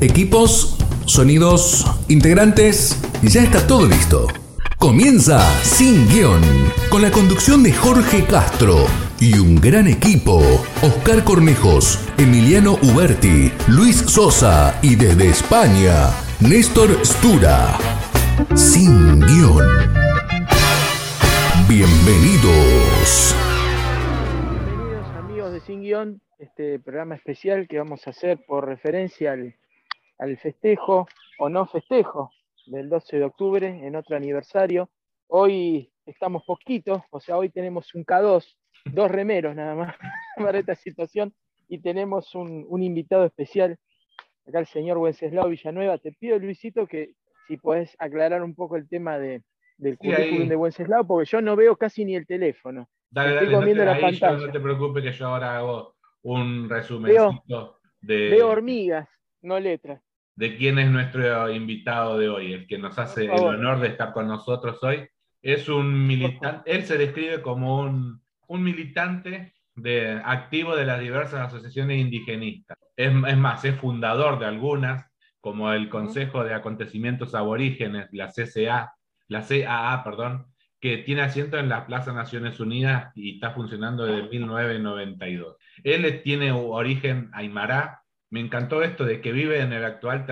Equipos, sonidos, integrantes, ya está todo listo. Comienza Sin Guión, con la conducción de Jorge Castro y un gran equipo. Oscar Cornejos, Emiliano Uberti, Luis Sosa y desde España, Néstor Stura. Sin Guión. Bienvenidos. Bienvenidos amigos de Sin Guión, este programa especial que vamos a hacer por referencia al, al festejo o no festejo del 12 de octubre en otro aniversario. Hoy estamos poquitos, o sea, hoy tenemos un K2, dos remeros nada más para esta situación y tenemos un, un invitado especial, acá el señor Wenceslao Villanueva. Te pido, Luisito, que si puedes aclarar un poco el tema de, del currículum de Wenceslao, porque yo no veo casi ni el teléfono. Dale, Estoy dale, comiendo no, la te, yo pantalla. no te preocupes que yo ahora hago un resumencito de, Veo hormigas, no letras. De quién es nuestro invitado de hoy, el que nos hace el honor de estar con nosotros hoy. Es un militante, él se describe como un, un militante de, activo de las diversas asociaciones indigenistas. Es, es más, es fundador de algunas, como el Consejo de Acontecimientos Aborígenes, la CCA, la CAA, perdón, que tiene asiento en la Plaza Naciones Unidas y está funcionando desde 1992. Él tiene origen aymara. Me encantó esto de que vive en el actual,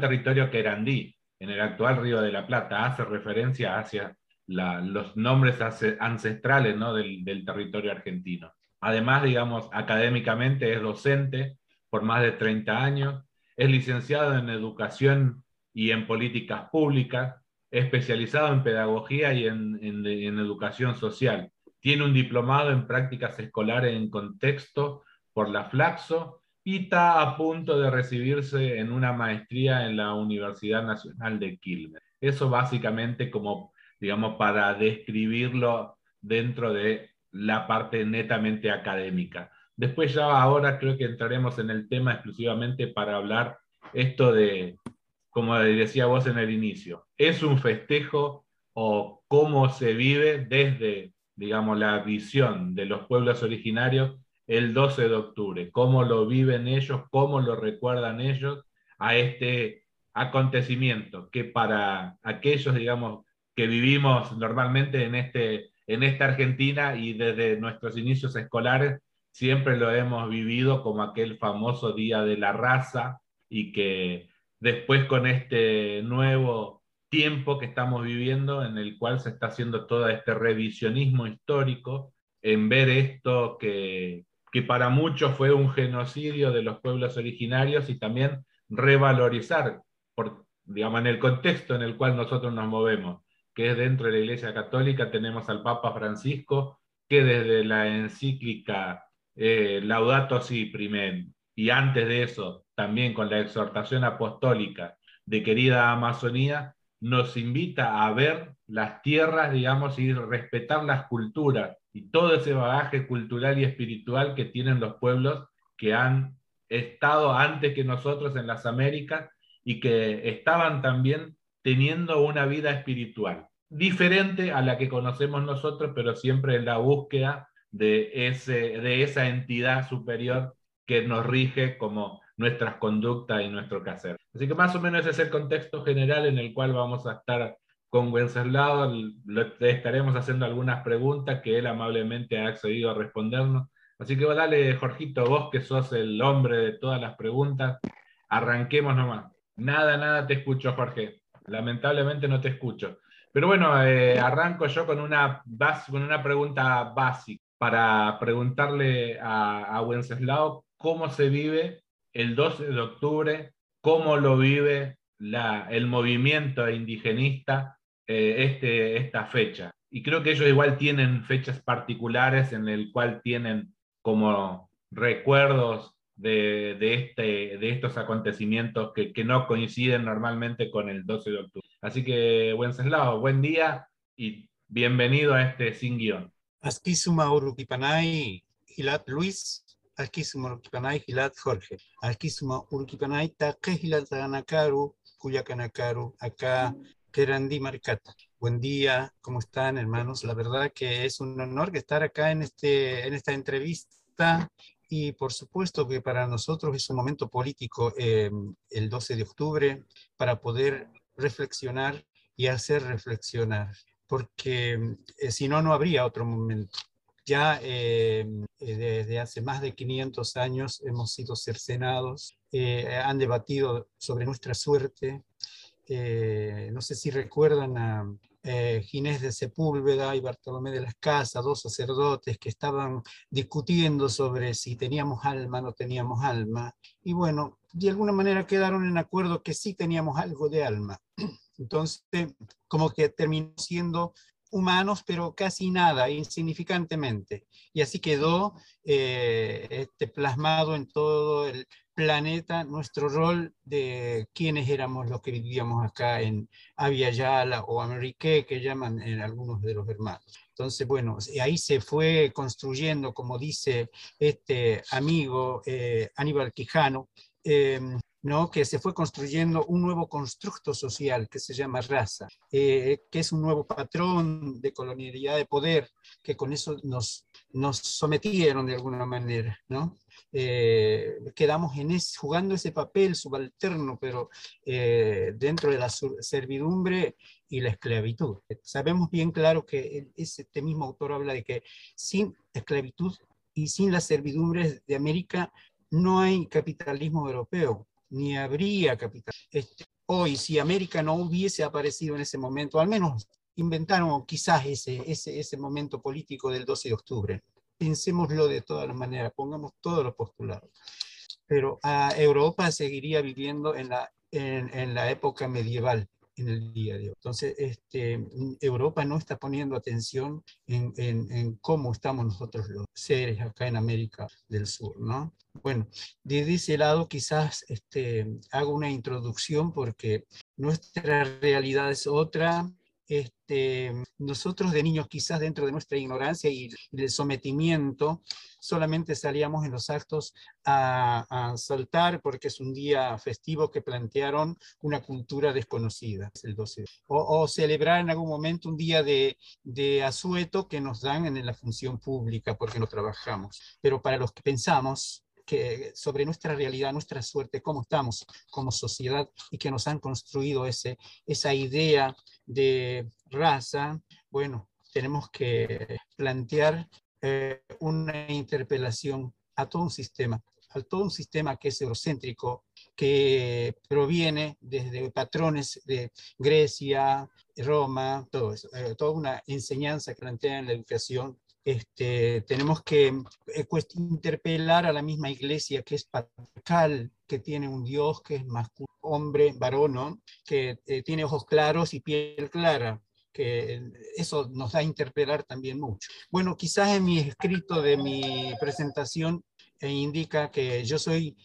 territorio querandí, en el actual Río de la Plata. Hace referencia hacia los nombres ancestrales ¿no? del, territorio argentino. Además, digamos, académicamente es docente por más de 30 años, es licenciado en educación y en políticas públicas, especializado en pedagogía y en educación social. Tiene un diplomado en prácticas escolares en contexto por la Flaxo y está a punto de recibirse en una maestría en la Universidad Nacional de Quilmes. Eso básicamente como, digamos, para describirlo dentro de la parte netamente académica. Después ya ahora creo que entraremos en el tema exclusivamente para hablar esto de, como decía vos en el inicio, ¿es un festejo o cómo se vive desde, digamos, la visión de los pueblos originarios el 12 de octubre? ¿Cómo lo viven ellos? ¿Cómo lo recuerdan ellos a este acontecimiento que para aquellos, digamos, que vivimos normalmente en, este, en esta Argentina y desde nuestros inicios escolares, siempre lo hemos vivido como aquel famoso Día de la Raza y que después con este nuevo tiempo que estamos viviendo en el cual se está haciendo todo este revisionismo histórico, en ver esto que, que para muchos fue un genocidio de los pueblos originarios y también revalorizar, por, digamos, en el contexto en el cual nosotros nos movemos, que es dentro de la Iglesia Católica, tenemos al Papa Francisco, que desde la encíclica eh, Laudato Si primer, y antes de eso, también con la exhortación apostólica de querida Amazonía, nos invita a ver las tierras, digamos, y respetar las culturas y todo ese bagaje cultural y espiritual que tienen los pueblos que han estado antes que nosotros en las Américas y que estaban también teniendo una vida espiritual, diferente a la que conocemos nosotros, pero siempre en la búsqueda de, ese, de esa entidad superior que nos rige como nuestras conductas y nuestro quehacer. Así que más o menos ese es el contexto general en el cual vamos a estar con Wenceslao, estaremos haciendo algunas preguntas que él amablemente ha accedido a respondernos. Así que dale, Jorgito, vos que sos el hombre de todas las preguntas, arranquemos nomás. Nada, nada te escucho, Jorge. Lamentablemente no te escucho. Pero bueno, eh, arranco yo con una, con una pregunta básica para preguntarle a, Wenceslao cómo se vive el 12 de octubre, cómo lo vive el movimiento indigenista eh, este, esta fecha. Y creo que ellos igual tienen fechas particulares en el cual tienen como recuerdos de, de, este, de estos acontecimientos que, que no coinciden normalmente con el 12 de octubre. Así que, Wenceslao, buen día y bienvenido a este Sin Guión. Asquisuma Uruquipanay, Gilat Luis, Asquisuma Uruquipanay, Gilat Jorge, Asquisuma Uruquipanay, Taque Gilat Anakaru, Cuyacanakaru, acá Querandí Maricata. Buen día, ¿cómo están hermanos? La verdad que es un honor estar acá en, este, en esta entrevista Y por supuesto que para nosotros es un momento político eh, el 12 de octubre para poder reflexionar y hacer reflexionar, porque eh, si no, no habría otro momento. Ya eh, desde hace más de 500 años hemos sido cercenados, han debatido sobre nuestra suerte. No sé si recuerdan a, eh, Ginés de Sepúlveda y Bartolomé de las Casas, dos sacerdotes que estaban discutiendo sobre si teníamos alma o no teníamos alma. Y bueno, de alguna manera quedaron en acuerdo que sí teníamos algo de alma. Entonces, como que terminó siendo humanos, pero casi nada, insignificantemente. Y así quedó eh, este, plasmado en todo el planeta nuestro rol de quiénes éramos los que vivíamos acá en Aviala o Amérique, que llaman en algunos de los hermanos. Entonces, bueno, ahí se fue construyendo, como dice este amigo eh, Aníbal Quijano, em, ¿no? que se fue construyendo un nuevo constructo social que se llama raza, eh, que es un nuevo patrón de colonialidad de poder, que con eso nos, nos sometieron de alguna manera. ¿no? Eh, quedamos en jugando ese papel subalterno, pero eh, dentro de la servidumbre y la esclavitud. Sabemos bien claro que este mismo autor habla de que sin esclavitud y sin las servidumbres de América no hay capitalismo europeo, ni habría capital. Este, hoy, si América no hubiese aparecido en ese momento, al menos inventaron quizás ese, ese, ese momento político del 12 de octubre, pensémoslo de todas las maneras, pongamos todos los postulados. Pero a Europa seguiría viviendo en la, en, la época medieval, en el día de hoy. Entonces, este, Europa no está poniendo atención en, en, cómo estamos nosotros los seres acá en América del Sur, ¿no? Bueno, desde ese lado quizás este, hago una introducción porque nuestra realidad es otra, este, nosotros de niños quizás dentro de nuestra ignorancia y del sometimiento, solamente salíamos en los actos a, saltar porque es un día festivo que plantearon una cultura desconocida, el 12. O, celebrar en algún momento un día de, de asueto que nos dan en la función pública porque no trabajamos. Pero para los que pensamos, sobre nuestra realidad, nuestra suerte, cómo estamos como sociedad y que nos han construido ese, esa idea de raza, bueno, tenemos que plantear eh, una interpelación a todo un sistema, a todo un sistema que es eurocéntrico, que proviene desde patrones de Grecia, Roma, todo eso, eh, toda una enseñanza que plantea en la educación este, tenemos que eh, interpelar a la misma iglesia que es patriarcal, que tiene un Dios que es masculino, hombre, varón, que eh, tiene ojos claros y piel clara, que eso nos da a interpelar también mucho. Bueno, quizás en mi escrito de mi presentación eh, indica que yo soy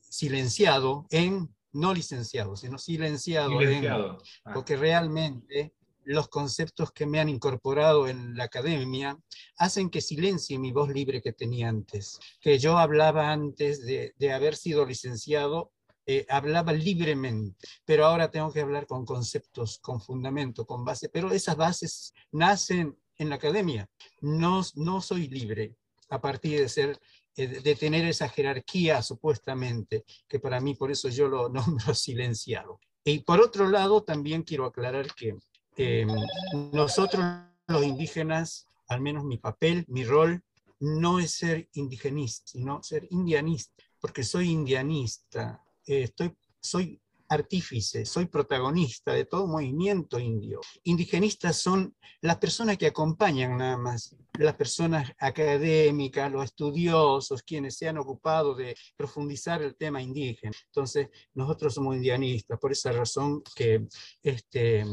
silenciado en, no licenciado, sino silenciado, silenciado. en, porque realmente los conceptos que me han incorporado en la academia hacen que silencie mi voz libre que tenía antes. Que yo hablaba antes de, haber sido licenciado, eh, hablaba libremente, pero ahora tengo que hablar con conceptos, con fundamento, con base, pero esas bases nacen en la academia. No, no soy libre a partir de ser eh, de tener esa jerarquía supuestamente, que para mí por eso yo lo nombro silenciado. Y por otro lado, también quiero aclarar que nosotros los indígenas, al menos mi papel, mi rol, no es ser indigenista, sino ser indianista, porque soy indianista, eh, estoy, soy artífice, soy protagonista de todo movimiento indio. Indigenistas son las personas que acompañan nada más, las personas académicas, los estudiosos, quienes se han ocupado de profundizar el tema indígena. Entonces, nosotros somos indianistas, por esa razón que este,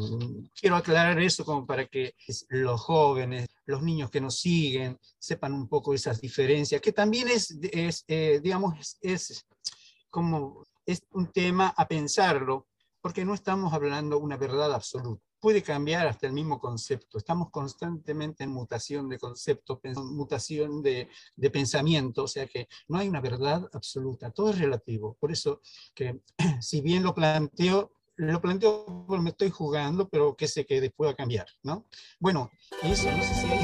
quiero aclarar eso como para que los jóvenes, los niños que nos siguen, sepan un poco esas diferencias, que también es, eh, digamos, es como es un tema a pensarlo, porque no estamos hablando una verdad absoluta. Puede cambiar hasta el mismo concepto. Estamos constantemente en mutación de concepto, mutación de, de pensamiento, o sea que no hay una verdad absoluta, todo es relativo. Por eso que si bien lo planteo, lo planteo porque me estoy jugando, pero que sé que después va a cambiar, ¿no? Bueno, eso no sé si hay...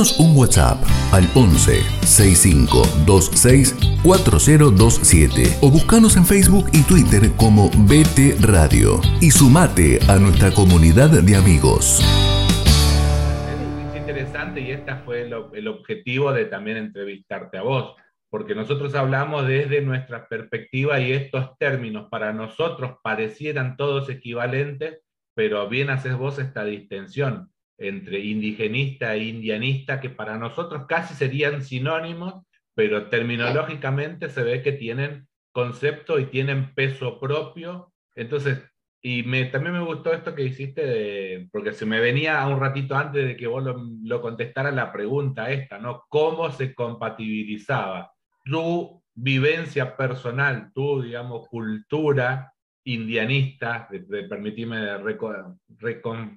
Un WhatsApp al 11 65 26 4027 o buscanos en Facebook y Twitter como BT Radio y sumate a nuestra comunidad de amigos. Es interesante y este fue el, el objetivo de también entrevistarte a vos, porque nosotros hablamos desde nuestra perspectiva y estos términos para nosotros parecieran todos equivalentes, pero bien haces vos esta distensión entre indigenista e indianista, que para nosotros casi serían sinónimos, pero terminológicamente se ve que tienen concepto y tienen peso propio. Entonces, y me, también me gustó esto que hiciste, porque se me venía un ratito antes de que vos lo, lo contestara la pregunta esta, ¿no? ¿Cómo se compatibilizaba tu vivencia personal, tu, digamos, cultura indianista, de, permitirme reco,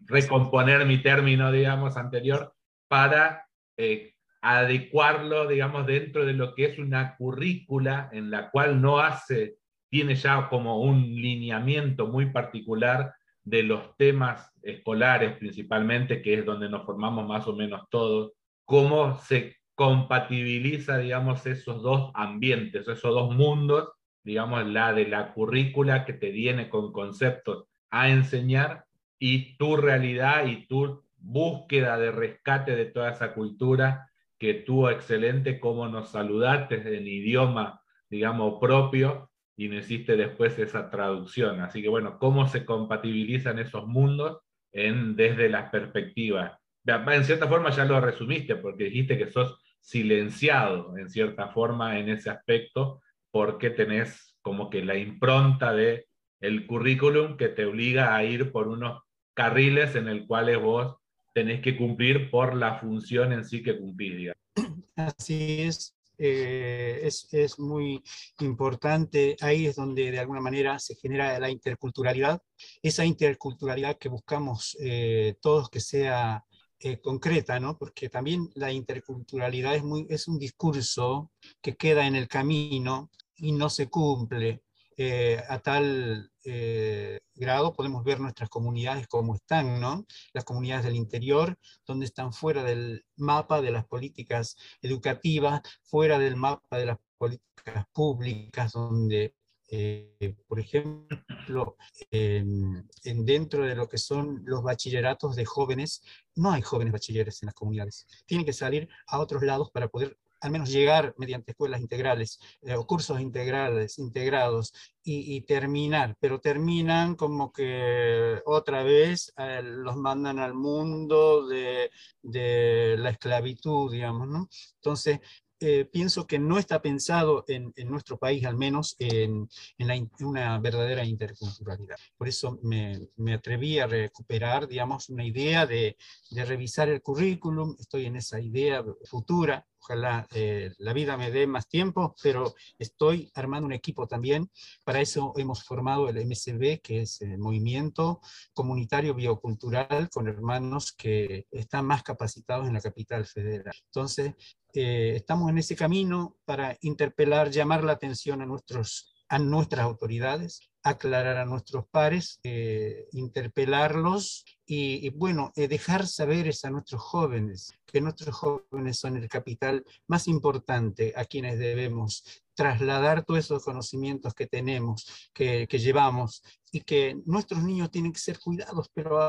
recomponer mi término, digamos, anterior, para eh, adecuarlo, digamos, dentro de lo que es una currícula en la cual no hace, tiene ya como un lineamiento muy particular de los temas escolares principalmente, que es donde nos formamos más o menos todos, cómo se compatibiliza, digamos, esos dos ambientes, esos dos mundos digamos, la de la currícula que te viene con conceptos a enseñar y tu realidad y tu búsqueda de rescate de toda esa cultura que tuvo excelente, cómo nos saludaste en idioma, digamos, propio y no hiciste después esa traducción. Así que bueno, cómo se compatibilizan esos mundos en, desde las perspectivas. En cierta forma ya lo resumiste porque dijiste que sos silenciado en cierta forma en ese aspecto porque tenés como que la impronta de el currículum que te obliga a ir por unos carriles en el cuales vos tenés que cumplir por la función en sí que cumplís. Así es. Eh, es, es, muy importante, ahí es donde de alguna manera se genera la interculturalidad, esa interculturalidad que buscamos eh, todos que sea eh, concreta, ¿no? porque también la interculturalidad es, muy, es un discurso que queda en el camino y no se cumple. Eh, a tal eh, grado podemos ver nuestras comunidades como están, ¿no? Las comunidades del interior, donde están fuera del mapa de las políticas educativas, fuera del mapa de las políticas públicas, donde, eh, por ejemplo, en, dentro de lo que son los bachilleratos de jóvenes, no hay jóvenes bachilleres en las comunidades. Tienen que salir a otros lados para poder al menos llegar mediante escuelas integrales eh, o cursos integrales, integrados y, terminar, pero terminan como que otra vez eh, los mandan al mundo de, de la esclavitud, digamos, ¿no? Entonces, eh, pienso que no está pensado en, nuestro país, al menos, en, en, una verdadera interculturalidad. Por eso me, me, atreví a recuperar, digamos, una idea de, de, revisar el currículum. Estoy en esa idea futura. Ojalá eh, la vida me dé más tiempo, pero estoy armando un equipo también. Para eso hemos formado el MCB, que es el Movimiento Comunitario Biocultural, con hermanos que están más capacitados en la capital federal. Entonces, eh, estamos en ese camino para interpelar, llamar la atención a, nuestros, a nuestras autoridades, aclarar a nuestros pares, eh, interpelarlos y, bueno, eh, dejar saber a nuestros jóvenes que nuestros jóvenes son el capital más importante a quienes debemos trasladar todos esos conocimientos que tenemos, que, llevamos, y que nuestros niños tienen que ser cuidados, pero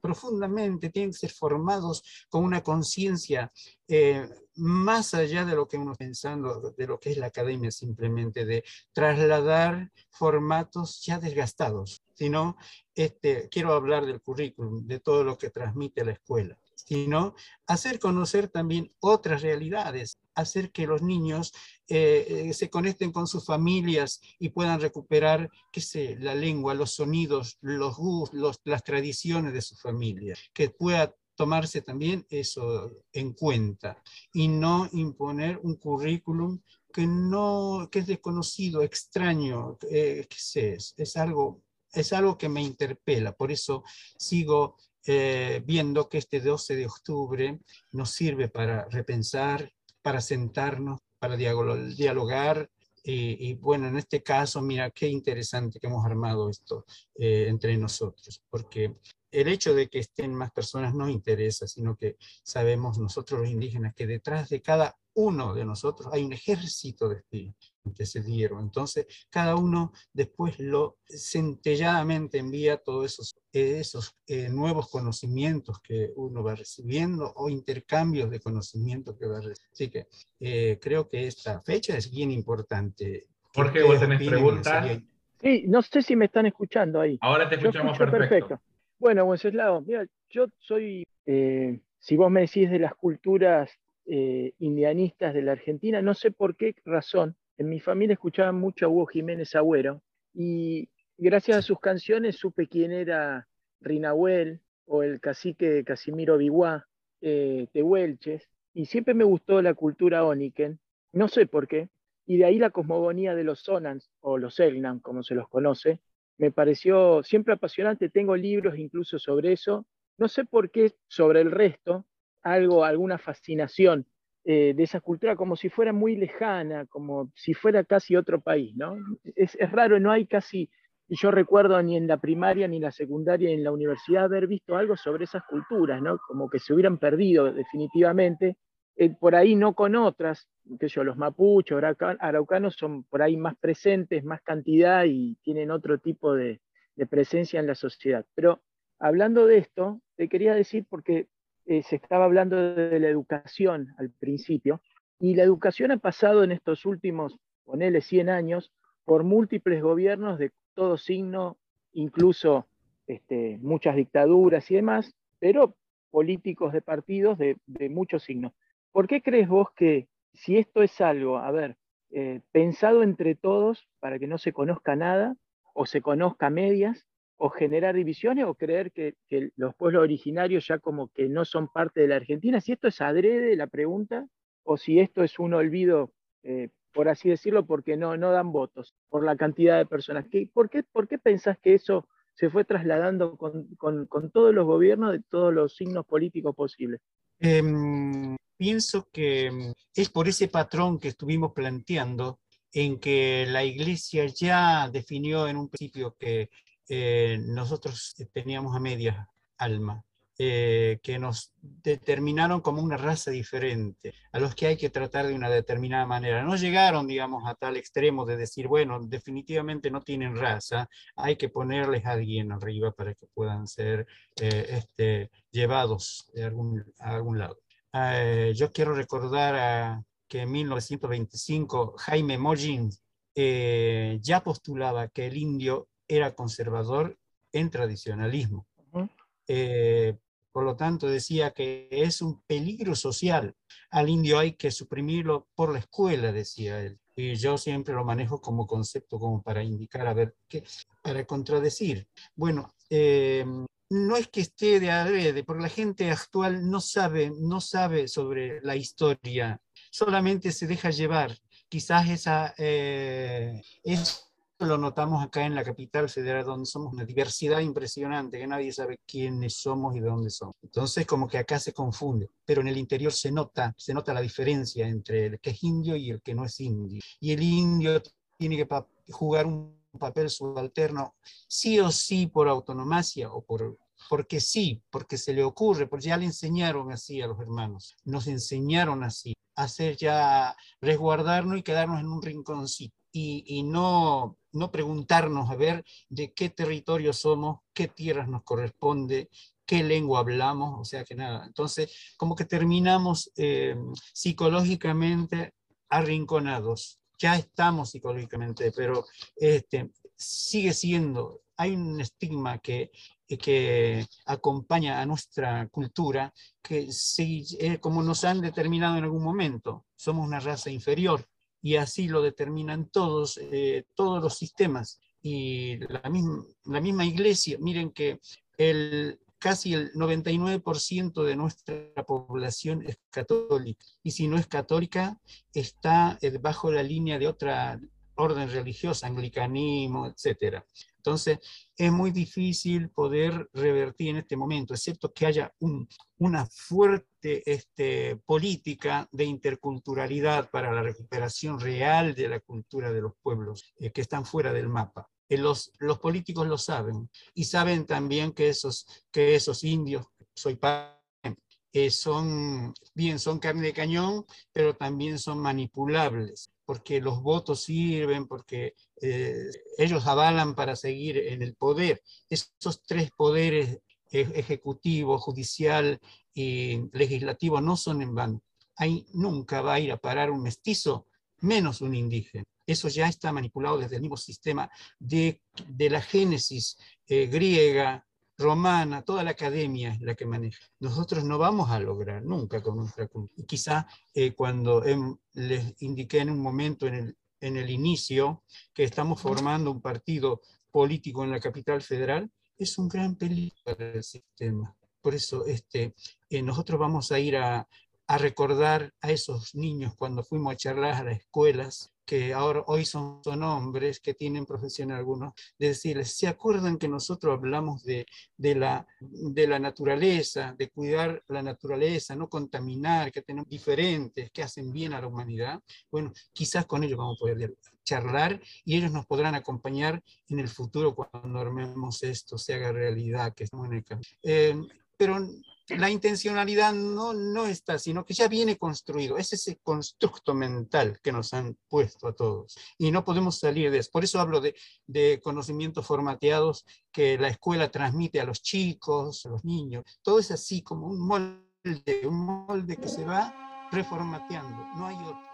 profundamente tienen que ser formados con una conciencia eh, más allá de lo que uno pensando, de lo que es la academia simplemente, de trasladar formatos ya desgastados, sino este, quiero hablar del currículum, de todo lo que transmite la escuela sino hacer conocer también otras realidades, hacer que los niños eh, eh, se conecten con sus familias y puedan recuperar, qué sé, la lengua, los sonidos, los gustos, las tradiciones de su familia, que pueda tomarse también eso en cuenta y no imponer un currículum que no que es desconocido, extraño, eh, qué sé, es algo es algo que me interpela, por eso sigo eh, viendo que este 12 de octubre nos sirve para repensar, para sentarnos, para dialogar. Y, bueno, en este caso, mira qué interesante que hemos armado esto eh, entre nosotros, porque el hecho de que estén más personas no interesa, sino que sabemos nosotros los indígenas que detrás de cada uno de nosotros hay un ejército de espíritus que se dieron. Entonces, cada uno después lo centelladamente envía todos esos, esos eh, nuevos conocimientos que uno va recibiendo o intercambios de conocimientos que va recibiendo. Así que eh, creo que esta fecha es bien importante. Jorge, vos tenés preguntas. Sí, no sé si me están escuchando ahí. Ahora te escuchamos perfecto. Bueno, Wenceslao, mira, yo soy, eh, si vos me decís de las culturas indianistas de la Argentina, no sé por qué razón, en mi familia escuchaban mucho a Hugo Jiménez Agüero y gracias a sus canciones supe quién era Rinahuel o el cacique Casimiro Biguá eh, de Huelches y siempre me gustó la cultura Oniken, no sé por qué, y de ahí la cosmogonía de los Sonans o los Selknam, como se los conoce, me pareció siempre apasionante, tengo libros incluso sobre eso, no sé por qué sobre el resto, algo, alguna fascinación eh, de esa cultura como si fuera muy lejana, como si fuera casi otro país, ¿no? Es, es, raro, no hay casi, yo recuerdo ni en la primaria, ni en la secundaria, ni en la universidad haber visto algo sobre esas culturas, ¿no? Como que se hubieran perdido definitivamente, eh, por ahí no con otras, que yo, los mapuchos, araucanos son por ahí más presentes, más cantidad y tienen otro tipo de, de presencia en la sociedad. Pero hablando de esto, te quería decir porque eh, se estaba hablando de la educación al principio, y la educación ha pasado en estos últimos, ponele 100 años, por múltiples gobiernos de todo signo, incluso este, muchas dictaduras y demás, pero políticos de partidos de, muchos signos. ¿Por qué crees vos que si esto es algo, a ver, eh, pensado entre todos para que no se conozca nada, o se conozca medias, o generar divisiones, o creer que, los pueblos originarios ya como que no son parte de la Argentina, si esto es adrede la pregunta, o si esto es un olvido, eh, por así decirlo, porque no, no dan votos, por la cantidad de personas. ¿Por qué, ¿Por qué pensás que eso se fue trasladando con, todos los gobiernos de todos los signos políticos posibles. Em, pienso que es por ese patrón que estuvimos planteando en que la iglesia ya definió en un principio que eh, nosotros teníamos a media alma eh, que nos determinaron como una raza diferente, a los que hay que tratar de una determinada manera. No llegaron, digamos, a tal extremo de decir, bueno, definitivamente no tienen raza, hay que ponerles a alguien arriba para que puedan ser eh, este, llevados de algún, a algún lado. Eh, yo quiero recordar que en 1925 Jaime Mollin ya postulaba que el indio era conservador en tradicionalismo. Por lo tanto, decía que es un peligro social. Al indio hay que suprimirlo por la escuela, decía él. Y yo siempre lo manejo como concepto, como para indicar, a ver, qué, para contradecir. Bueno, eh, no es que esté de adrede, porque la gente actual no sabe, no sabe sobre la historia, solamente se deja llevar. Quizás esa, eh, es lo notamos acá en la capital federal, donde somos una diversidad impresionante, que nadie sabe quiénes somos y de dónde somos. Entonces, como que acá se confunde, pero en el interior se nota, se nota la diferencia entre el que es indio y el que no es indio. Y el indio tiene que jugar un papel subalterno, sí o sí por autonomacia o por porque sí, porque se le ocurre, porque ya le enseñaron así a los hermanos, nos enseñaron así, hacer ya resguardarnos y quedarnos en un rinconcito y, no, no preguntarnos a ver de qué territorio somos, qué tierras nos corresponde, qué lengua hablamos, o sea que nada. Entonces, como que terminamos eh, psicológicamente arrinconados. Ya estamos psicológicamente, pero este, sigue siendo, hay un estigma que, que acompaña a nuestra cultura, que si, eh, como nos han determinado en algún momento, somos una raza inferior, y así lo determinan todos, eh, todos los sistemas. Y la misma, la misma iglesia, miren que el, casi el 99% de nuestra población es católica. Y si no es católica, está eh, bajo la línea de otra orden religiosa, anglicanismo, etc. Entonces, es muy difícil poder revertir en este momento, excepto que haya una fuerte este, política de interculturalidad para la recuperación real de la cultura de los pueblos eh, que están fuera del mapa. Eh, los, los, políticos lo saben y saben también que esos, que esos indios, soy eh, son, bien, son carne de cañón, pero también son manipulables porque los votos sirven, porque eh, ellos avalan para seguir en el poder. Esos tres poderes, e, ejecutivo, judicial y legislativo, no son en vano. Ahí nunca va a ir a parar un mestizo, menos un indígena. Eso ya está manipulado desde el mismo sistema de, de la génesis eh, griega, romana, toda la academia es la que maneja. Nosotros no vamos a lograr nunca con nuestra cultura. Y quizá eh, cuando les indiqué en un momento en el, en el inicio que estamos formando un partido político en la capital federal, es un gran peligro para el sistema. Por eso este, eh, nosotros vamos a ir a, a recordar a esos niños cuando fuimos a charlar a las escuelas, que ahora hoy son, son hombres que tienen profesión algunos, de decirles, ¿se acuerdan que nosotros hablamos de, de, la, de la naturaleza, de cuidar la naturaleza, no contaminar, que tenemos diferentes, que hacen bien a la humanidad? Bueno, quizás con ellos vamos a poder charlar y ellos nos podrán acompañar en el futuro cuando armemos esto, se haga realidad, que estamos en el camino. Eh, pero la intencionalidad no, no está, sino que ya viene construido. Es ese constructo mental que nos han puesto a todos y no podemos salir de eso. Por eso hablo de, de conocimientos formateados que la escuela transmite a los chicos, a los niños. Todo es así como un molde, un molde que se va reformateando. No hay otro.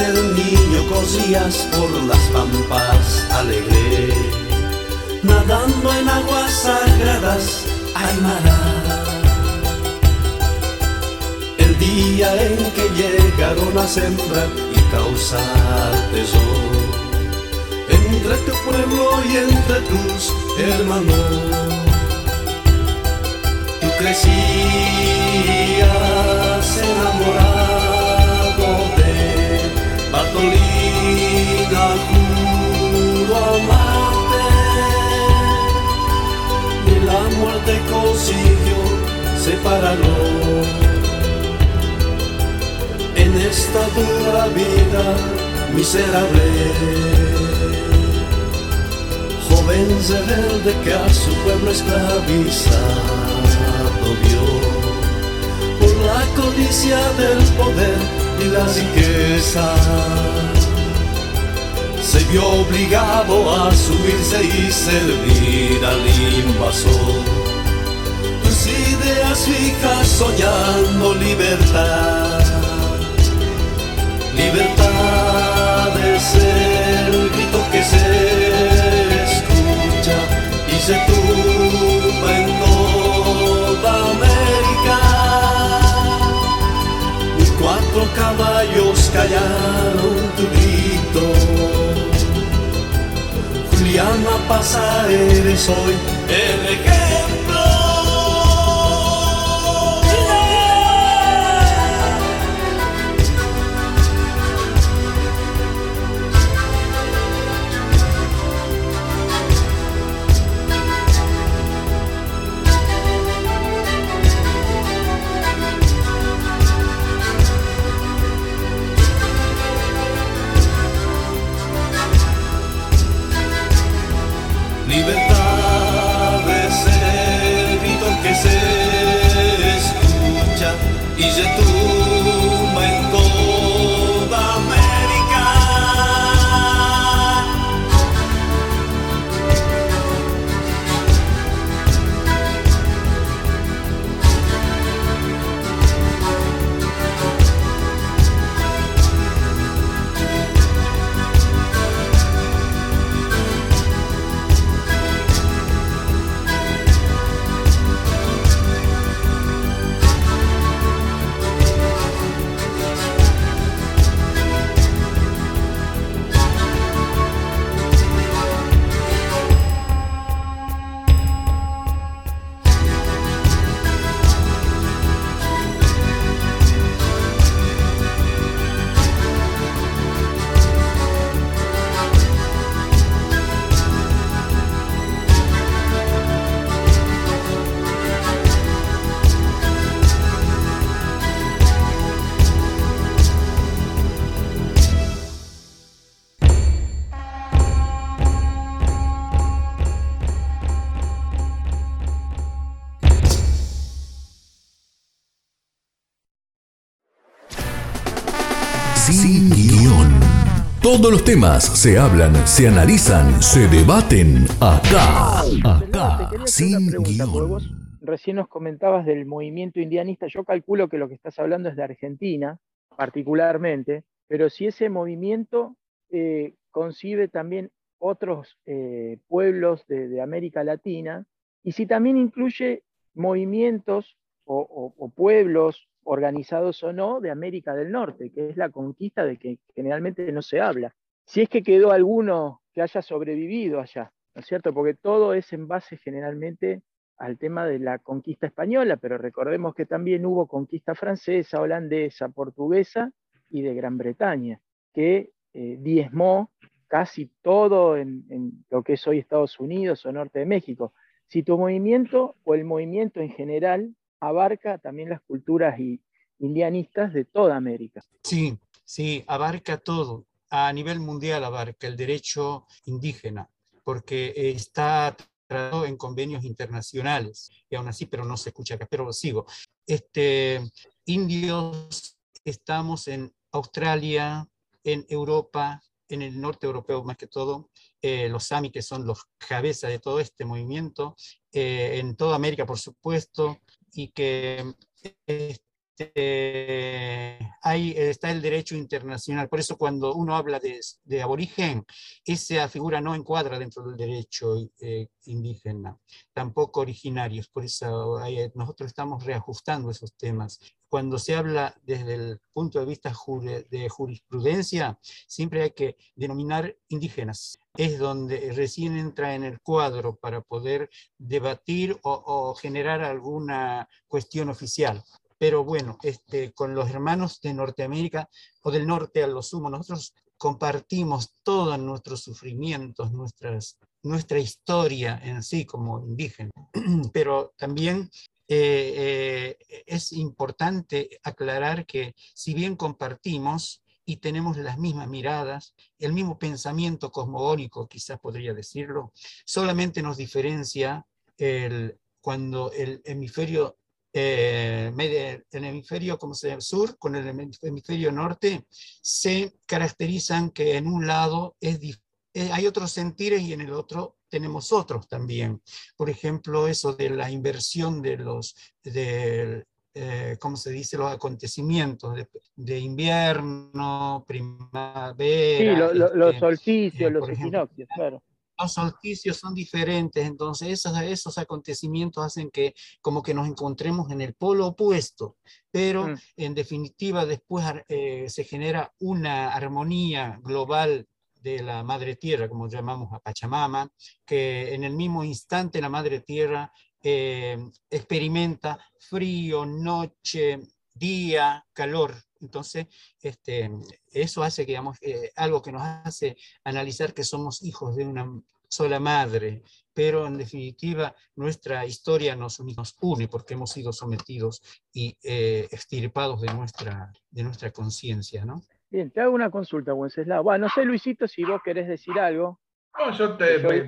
Un niño cosías por las pampas alegre, nadando en aguas sagradas, Aymara. El día en que llegaron a sembrar y causar tesoro entre tu pueblo y entre tus hermanos. Tú crecías enamorado Bartolina juro amarte. Y la muerte consiguió separarlo. En esta dura vida miserable joven rebelde que a su pueblo esclavizado vio por la codicia del poder y la riqueza. Se vio obligado a subirse y servir al invasor. Tus ideas fijas soñando libertad. Libertad es el grito que se Juliana pasa, eres hoy el Todos los temas se hablan, se analizan, se debaten acá. Acá, sin guion. recién nos comentabas del movimiento indianista. Yo calculo que lo que estás hablando es de Argentina, particularmente, pero si ese movimiento eh, concibe también otros eh, pueblos de, América Latina, y si también incluye movimientos o, pueblos organizados o no de América del Norte, que es la conquista de que generalmente no se habla. Si es que quedó alguno que haya sobrevivido allá, ¿no es cierto? Porque todo es en base generalmente al tema de la conquista española, pero recordemos que también hubo conquista francesa, holandesa, portuguesa y de Gran Bretaña, que eh, diezmó casi todo en, lo que es hoy Estados Unidos o norte de México. Si tu movimiento o el movimiento en general abarca también las culturas indianistas de toda América. Sí, sí, abarca todo. A nivel mundial abarca el derecho indígena, porque está tratado en convenios internacionales, y aún así, pero no se escucha acá, pero sigo. Este, indios, estamos en Australia, en Europa, en el norte europeo más que todo, eh, los Sami, que son los cabezas de todo este movimiento, eh, en toda América, por supuesto, y que este, está el derecho internacional. Por eso cuando uno habla de, aborigen, esa figura no encuadra dentro del derecho eh, indígena, tampoco originarios. Por eso nosotros estamos reajustando esos temas cuando se habla desde el punto de vista de jurisprudencia, siempre hay que denominar indígenas. Es donde recién entra en el cuadro para poder debatir o, generar alguna cuestión oficial. Pero bueno, este, con los hermanos de Norteamérica o del norte a lo sumo, nosotros compartimos todos nuestros sufrimientos, nuestras, nuestra historia en sí como indígenas, pero también eh, eh, es importante aclarar que si bien compartimos y tenemos las mismas miradas, el mismo pensamiento cosmogónico, quizás podría decirlo, solamente nos diferencia el, cuando el hemisferio eh, el hemisferio como se sur con el hemisferio norte se caracterizan que en un lado es, hay otros sentires y en el otro tenemos otros también. Por ejemplo, eso de la inversión de los, de, eh, ¿cómo se dice? Los acontecimientos de, invierno, primavera. Sí, los este, solsticios, eh, los equinoccios, claro. Los solsticios son diferentes, entonces esos, esos acontecimientos hacen que como que nos encontremos en el polo opuesto, pero mm. en definitiva después eh, se genera una armonía global de la madre tierra, como llamamos a Pachamama, que en el mismo instante la madre tierra eh, experimenta frío, noche, día, calor. Entonces, este, eso hace que, digamos, eh, algo que nos hace analizar que somos hijos de una sola madre, pero en definitiva nuestra historia nos, nos une porque hemos sido sometidos y eh, extirpados de nuestra, de nuestra conciencia, ¿no? Bien, te hago una consulta, Wenceslao. Bueno, no sé, Luisito, si vos querés decir algo. No, yo te, estoy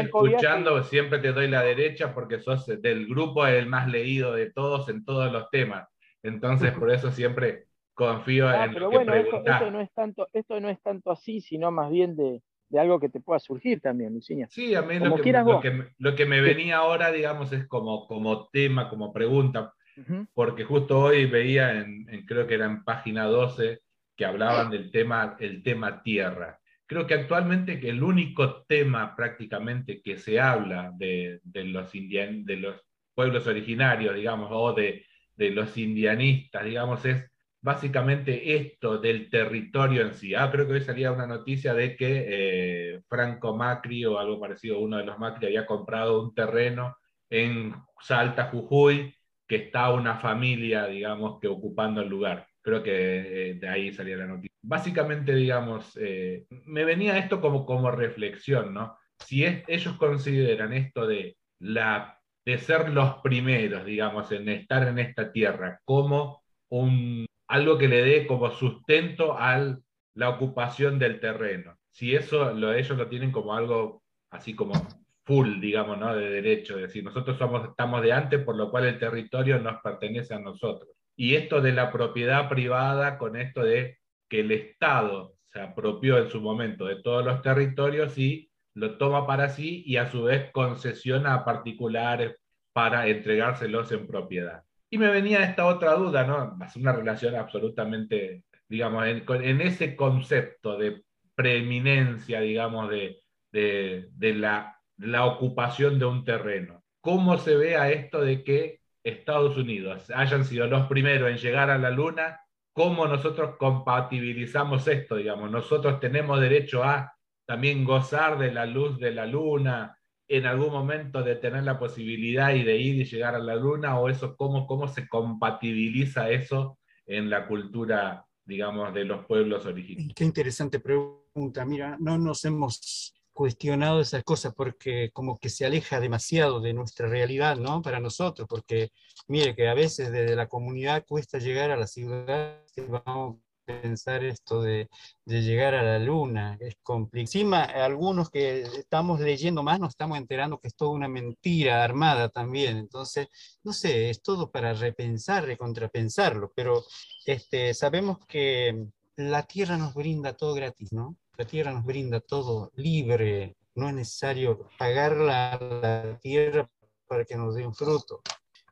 escuchando, siempre te doy la derecha porque sos del grupo el más leído de todos en todos los temas. Entonces, por eso siempre confío ah, en pero bueno, esto, no es tanto, esto no es tanto así, sino más bien de, algo que te pueda surgir también, Luciña. Sí, a mí lo que, lo, que, lo que, me venía ahora, digamos, es como, como tema, como pregunta, porque justo hoy veía, en, creo que era en página 12, que hablaban del tema, el tema tierra. Creo que actualmente el único tema prácticamente que se habla de, los, de los pueblos originarios, digamos, o de, los indianistas, digamos, es básicamente esto del territorio en sí. Ah, creo que hoy salía una noticia de que eh, Franco Macri o algo parecido, uno de los Macri había comprado un terreno en Salta, Jujuy, que está una familia, digamos, que ocupando el lugar. Creo que eh, de ahí salía la noticia. Básicamente, digamos, eh, me venía esto como, como reflexión, ¿no? Si ellos consideran esto de, la, de ser los primeros, digamos, en estar en esta tierra, como un, algo que le dé como sustento a la ocupación del terreno. Si eso lo, ellos lo tienen como algo así como full, digamos, ¿no? De derecho, es decir, nosotros somos, estamos de antes, por lo cual el territorio nos pertenece a nosotros y esto de la propiedad privada con esto de que el Estado se apropió en su momento de todos los territorios y lo toma para sí y a su vez concesiona a particulares para entregárselos en propiedad. Y me venía esta otra duda, ¿no? Es una relación absolutamente, digamos, en, ese concepto de preeminencia, digamos, de, de, la, la ocupación de un terreno. ¿Cómo se ve a esto de que Estados Unidos hayan sido los primeros en llegar a la Luna? ¿Cómo nosotros compatibilizamos esto? Digamos, nosotros tenemos derecho a también gozar de la luz de la Luna, en algún momento de tener la posibilidad y de ir y llegar a la luna o eso, cómo, cómo se compatibiliza eso en la cultura, digamos, de los pueblos originarios? Qué interesante pregunta. Mira, no nos hemos cuestionado esas cosas porque como que se aleja demasiado de nuestra realidad, ¿no? Para nosotros, porque mire que a veces desde la comunidad cuesta llegar a la ciudad, vamos pensar esto de, de, llegar a la luna, es complicado. Encima, algunos que estamos leyendo más nos estamos enterando que es toda una mentira armada también, entonces, no sé, es todo para repensar, recontrapensarlo, pero este, sabemos que la Tierra nos brinda todo gratis, ¿no? La Tierra nos brinda todo libre, no es necesario pagarla a la Tierra para que nos dé un fruto.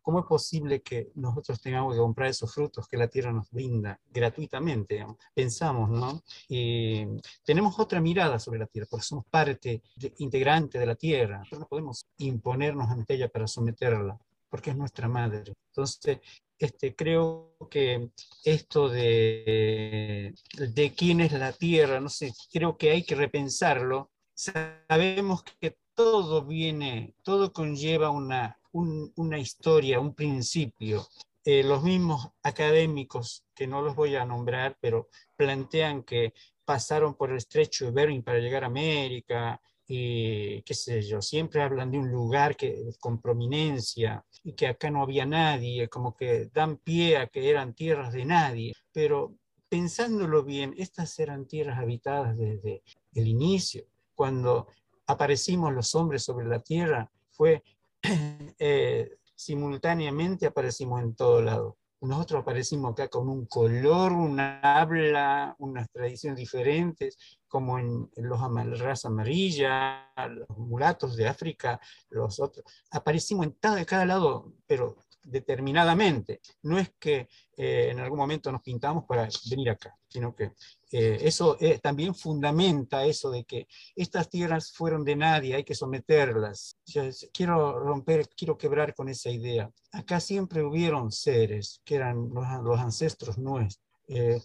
¿Cómo es posible que nosotros tengamos que comprar esos frutos que la tierra nos brinda gratuitamente? Pensamos, ¿no? Y tenemos otra mirada sobre la tierra, porque somos parte integrante de la tierra. no podemos imponernos ante ella para someterla, porque es nuestra madre. Entonces, este, creo que esto de, de quién es la tierra, no sé, creo que hay que repensarlo. Sabemos que todo viene, todo conlleva una, una historia, un principio. Eh, los mismos académicos, que no los voy a nombrar, pero plantean que pasaron por el estrecho de Bering para llegar a América, y qué sé yo, siempre hablan de un lugar que, con prominencia y que acá no había nadie, como que dan pie a que eran tierras de nadie, pero pensándolo bien, estas eran tierras habitadas desde el inicio, cuando aparecimos los hombres sobre la tierra, fue eh, simultáneamente aparecimos en todo lado. Nosotros aparecimos acá con un color, una habla, unas tradiciones diferentes, como en, los raza amarilla, los mulatos de África, los otros. Aparecimos en cada, cada lado, pero determinadamente. No es que eh, en algún momento nos pintamos para venir acá, sino que eh, eso eh, también fundamenta eso de que estas tierras fueron de nadie, hay que someterlas. quiero romper, quiero quebrar con esa idea. Acá siempre hubieron seres que eran los, ancestros nuestros. que,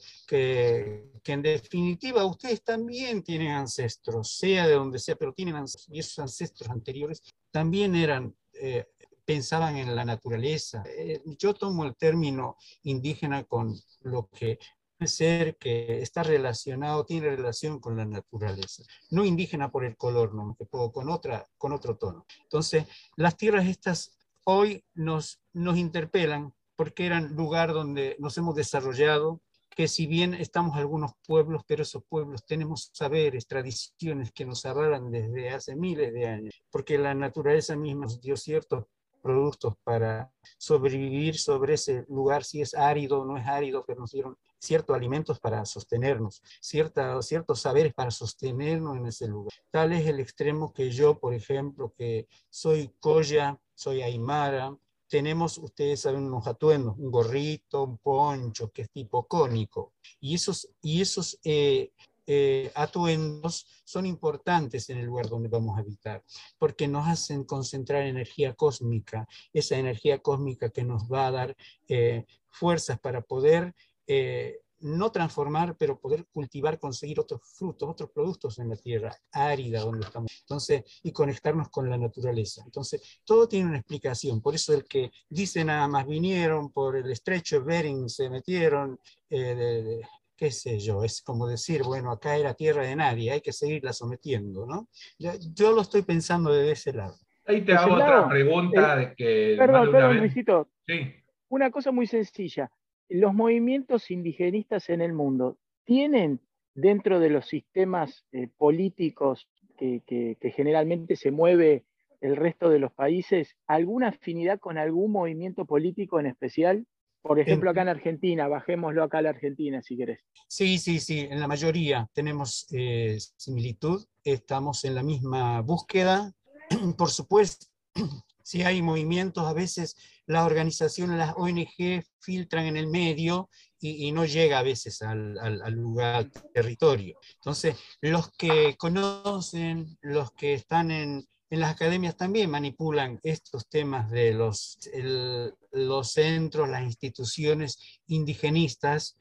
que, en definitiva ustedes también tienen ancestros, sea de donde sea, pero tienen ancestros, esos ancestros anteriores también eran pensaban en la naturaleza. Eh, yo tomo el término indígena con lo que ser que está relacionado, tiene relación con la naturaleza. No indígena por el color, no, con, otra, con otro tono. Entonces, las tierras estas hoy nos, nos interpelan porque eran lugar donde nos hemos desarrollado, que si bien estamos algunos pueblos, pero esos pueblos tenemos saberes, tradiciones que nos avalan desde hace miles de años, porque la naturaleza misma nos dio ciertos productos para sobrevivir sobre ese lugar, si es árido o no es árido, pero nos dieron ciertos alimentos para sostenernos, cierta, ciertos saberes para sostenernos en ese lugar. Tal es el extremo que yo, por ejemplo, que soy Coya, soy Aymara, tenemos, ustedes saben, unos atuendos, un gorrito, un poncho, que es tipo cónico. Y esos, y esos eh, eh, atuendos son importantes en el lugar donde vamos a habitar, porque nos hacen concentrar energía cósmica, esa energía cósmica que nos va a dar eh, fuerzas para poder eh, no transformar, pero poder cultivar, conseguir otros frutos, otros productos en la tierra árida donde estamos. Entonces, y conectarnos con la naturaleza. Entonces, todo tiene una explicación. Por eso el que dice nada más vinieron por el estrecho de Bering, se metieron, de, qué sé yo, es como decir, bueno, acá era tierra de nadie, hay que seguirla sometiendo, ¿no? Yo, lo estoy pensando desde ese lado. Ahí te hago otra pregunta eh, de que... Perdón, perdón, Luisito. Sí. Una cosa muy sencilla. Los movimientos indigenistas en el mundo tienen dentro de los sistemas eh, políticos que, que generalmente se mueve el resto de los países alguna afinidad con algún movimiento político en especial? Por ejemplo, acá en Argentina, bajémoslo acá a la Argentina si querés. Sí, sí, sí, en la mayoría tenemos eh, similitud, estamos en la misma búsqueda. Por supuesto, si hay movimientos, a veces las organizaciones, las ONG filtran en el medio y, no llega a veces al, al, lugar, al territorio. Entonces, los que conocen, los que están en, en las academias también manipulan estos temas de los, los centros, las instituciones indigenistas.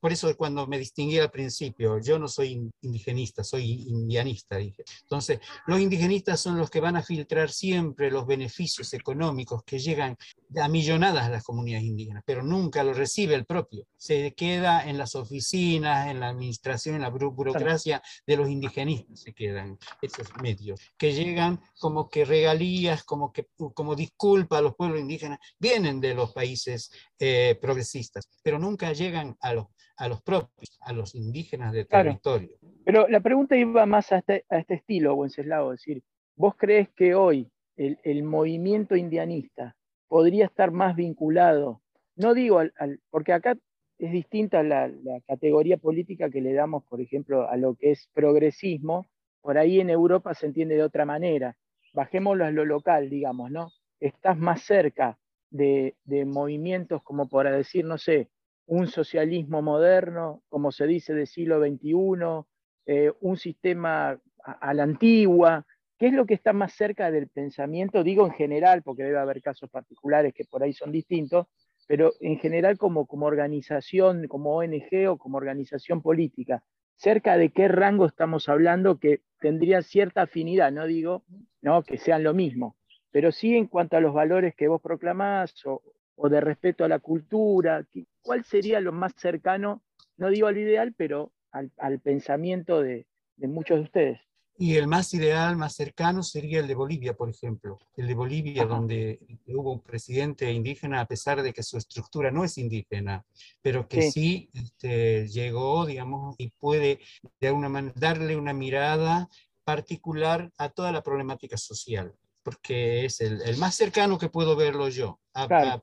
por eso cuando me distinguí al principio, yo no soy indigenista, soy indianista, dije. Entonces, los indigenistas son los que van a filtrar siempre los beneficios económicos que llegan a millonadas a las comunidades indígenas, pero nunca lo recibe el propio. Se queda en las oficinas, en la administración, en la burocracia de los indigenistas, se quedan esos medios, que llegan como que regalías, como que como disculpa a los pueblos indígenas, vienen de los países eh, progresistas, pero nunca llegan a los, a los propios, a los indígenas de territorio. Pero la pregunta iba más a este, a este estilo, Wenceslao, es decir, ¿vos crees que hoy el, el movimiento indianista podría estar más vinculado, no digo al, porque acá es distinta la, la, categoría política que le damos, por ejemplo, a lo que es progresismo, por ahí en Europa se entiende de otra manera. Bajémoslo a lo local, digamos, ¿no? Estás más cerca de, movimientos como para decir, no sé, un socialismo moderno, como se dice, del siglo XXI, eh, un sistema a la antigua, ¿Qué es lo que está más cerca del pensamiento? Digo en general, porque debe haber casos particulares que por ahí son distintos, pero en general como, como organización, como ONG o como organización política, cerca de qué rango estamos hablando que tendría cierta afinidad, no digo ¿no? que sean lo mismo, pero sí en cuanto a los valores que vos proclamás o, de respeto a la cultura, ¿cuál sería lo más cercano, no digo al ideal, pero al, pensamiento de muchos de ustedes? Y el más ideal, más cercano, sería el de Bolivia, por ejemplo. El de Bolivia, donde hubo un presidente indígena, a pesar de que su estructura no es indígena, pero que sí, este, llegó, digamos, y puede de alguna manera darle una mirada particular a toda la problemática social porque es el, el, más cercano que puedo verlo yo.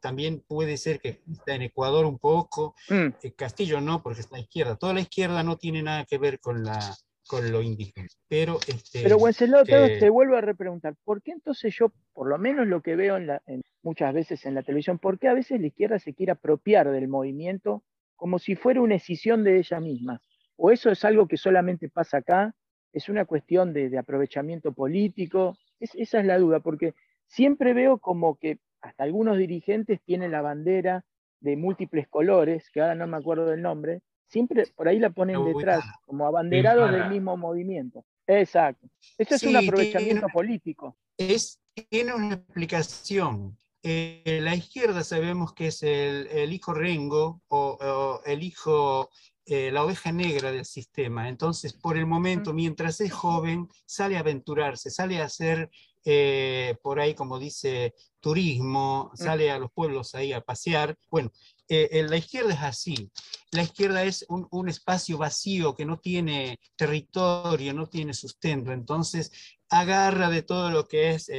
también puede ser que está en Ecuador un poco, mm. eh, Castillo no, porque está a la izquierda. Toda la izquierda no tiene nada que ver con la, con lo indígena. Pero, este, Pero Wenceslao, te vuelvo a repreguntar, ¿por qué entonces yo, por lo menos lo que veo en la, muchas veces en la televisión, ¿por qué a veces la izquierda se quiere apropiar del movimiento como si fuera una escisión de ella misma? ¿O eso es algo que solamente pasa acá? ¿Es una cuestión de, aprovechamiento político? Esa es la duda, porque siempre veo como que hasta algunos dirigentes tienen la bandera de múltiples colores, que ahora no me acuerdo del nombre, siempre por ahí la ponen detrás, como abanderados del mismo movimiento. Exacto. Eso es un aprovechamiento político. Es, tiene una explicación. Eh, la izquierda sabemos que es el, hijo rengo o, el hijo, eh, la oveja negra del sistema. Entonces, por el momento, mientras es joven, sale a aventurarse, sale a hacer eh, por ahí, como dice, turismo, sale a los pueblos ahí a pasear. Bueno, eh, la izquierda es así. La izquierda es un, espacio vacío que no tiene territorio, no tiene sustento. Entonces, agarra de todo lo que es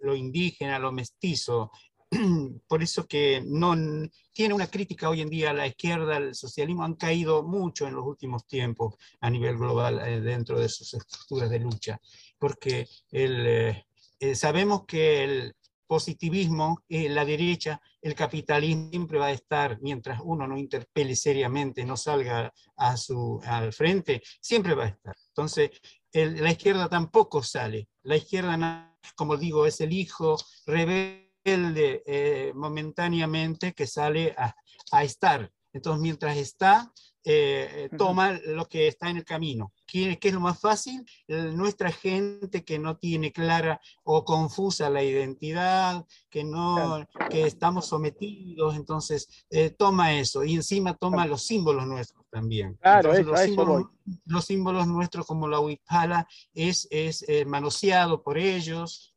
lo indígena, lo mestizo. Por eso que no tiene una crítica hoy en día a la izquierda, el socialismo han caído mucho en los últimos tiempos a nivel global eh, dentro de sus estructuras de lucha, porque el, eh, sabemos que el, positivismo, eh, la derecha, el capitalismo siempre va a estar, mientras uno no interpele seriamente, no salga a su, al frente, siempre va a estar. Entonces, la izquierda tampoco sale. La izquierda, como digo, es el hijo rebelde eh, momentáneamente que sale a, a estar. Entonces, mientras está, eh, toma lo que está en el camino. ¿Qué, es lo más fácil? nuestra gente que no tiene clara o confusa la identidad, que, no, que estamos sometidos, entonces eh, toma eso y encima toma los símbolos nuestros también. Claro, los, símbolos, los, símbolos, nuestros como la huipala es, es eh, manoseado por ellos,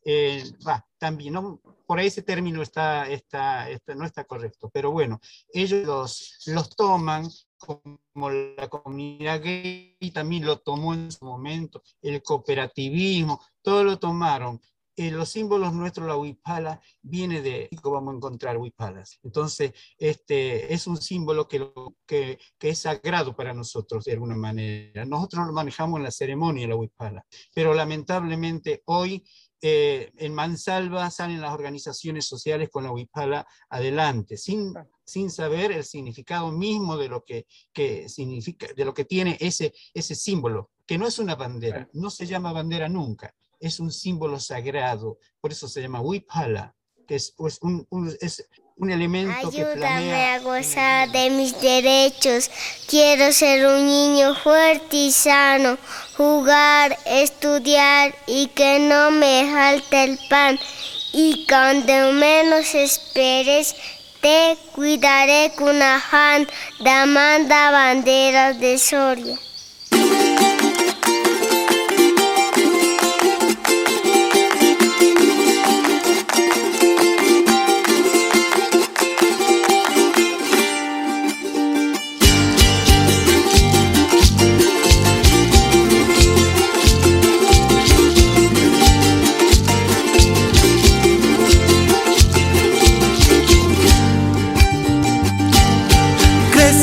va, también, ¿no? Por ahí ese término está, está, está, no está correcto, pero bueno, ellos los, los toman como la comunidad gay también lo tomó en su momento, el cooperativismo, todo lo tomaron. eh, los símbolos nuestros, la huipala, viene de vamos a encontrar huipalas. Entonces, este es un símbolo que, que, que, es sagrado para nosotros de alguna manera. Nosotros lo manejamos en la ceremonia, la huipala, pero lamentablemente hoy eh, en Mansalva salen las organizaciones sociales con la huipala adelante, sin, sin saber el significado mismo de lo que, que, significa, de lo que tiene ese, ese símbolo, que no es una bandera, no se llama bandera nunca, es un símbolo sagrado, por eso se llama huipala, que es, pues, un, un, es un elemento Ayúdame que a gozar de mis derechos. Quiero ser un niño fuerte y sano, jugar, estudiar y que no me falte el pan. Y cuando menos esperes, te cuidaré con afán de Amanda Banderas de Soria.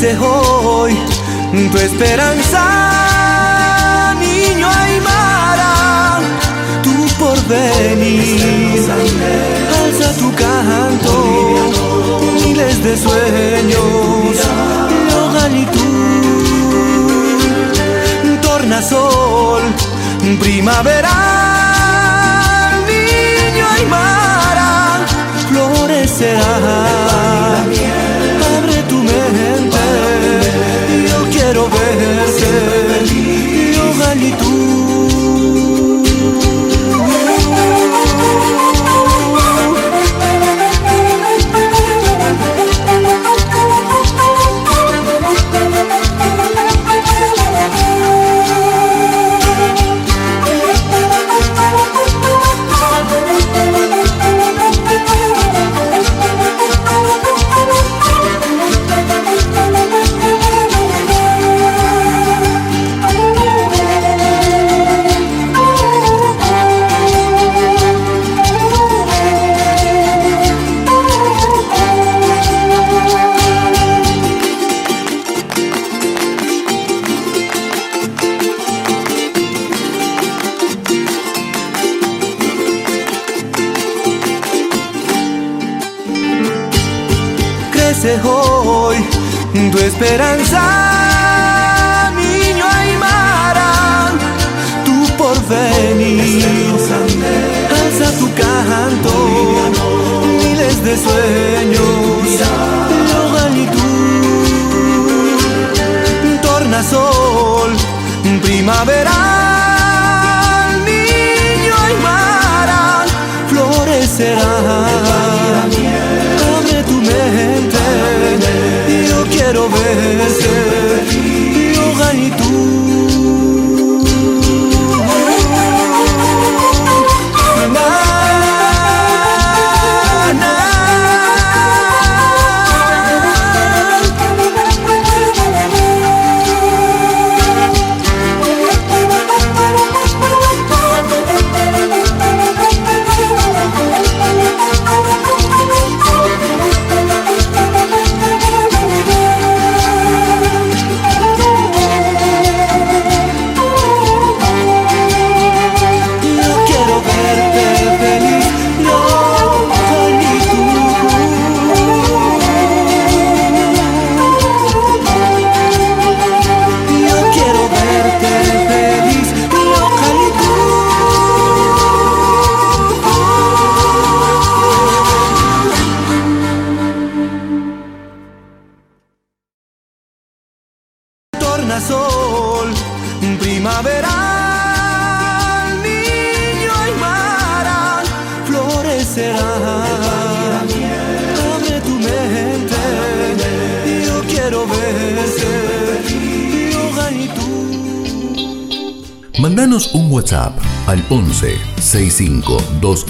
Hoy tu esperanza, niño Aymara, tu porvenir. Alza tu canto, miles de sueños, logalitud, tornasol, primaveral, niño Aymara, florecerá. Quiero crece hoy tu esperanza, niño Aymara, tu porvenir. Alza tu canto, miles de sueños, logalitud, tornasol, primaveral, niño Aymara, florecerá. 独。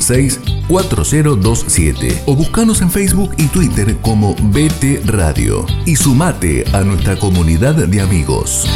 4027 o buscanos en Facebook y Twitter como BT Radio y sumate a nuestra comunidad de amigos.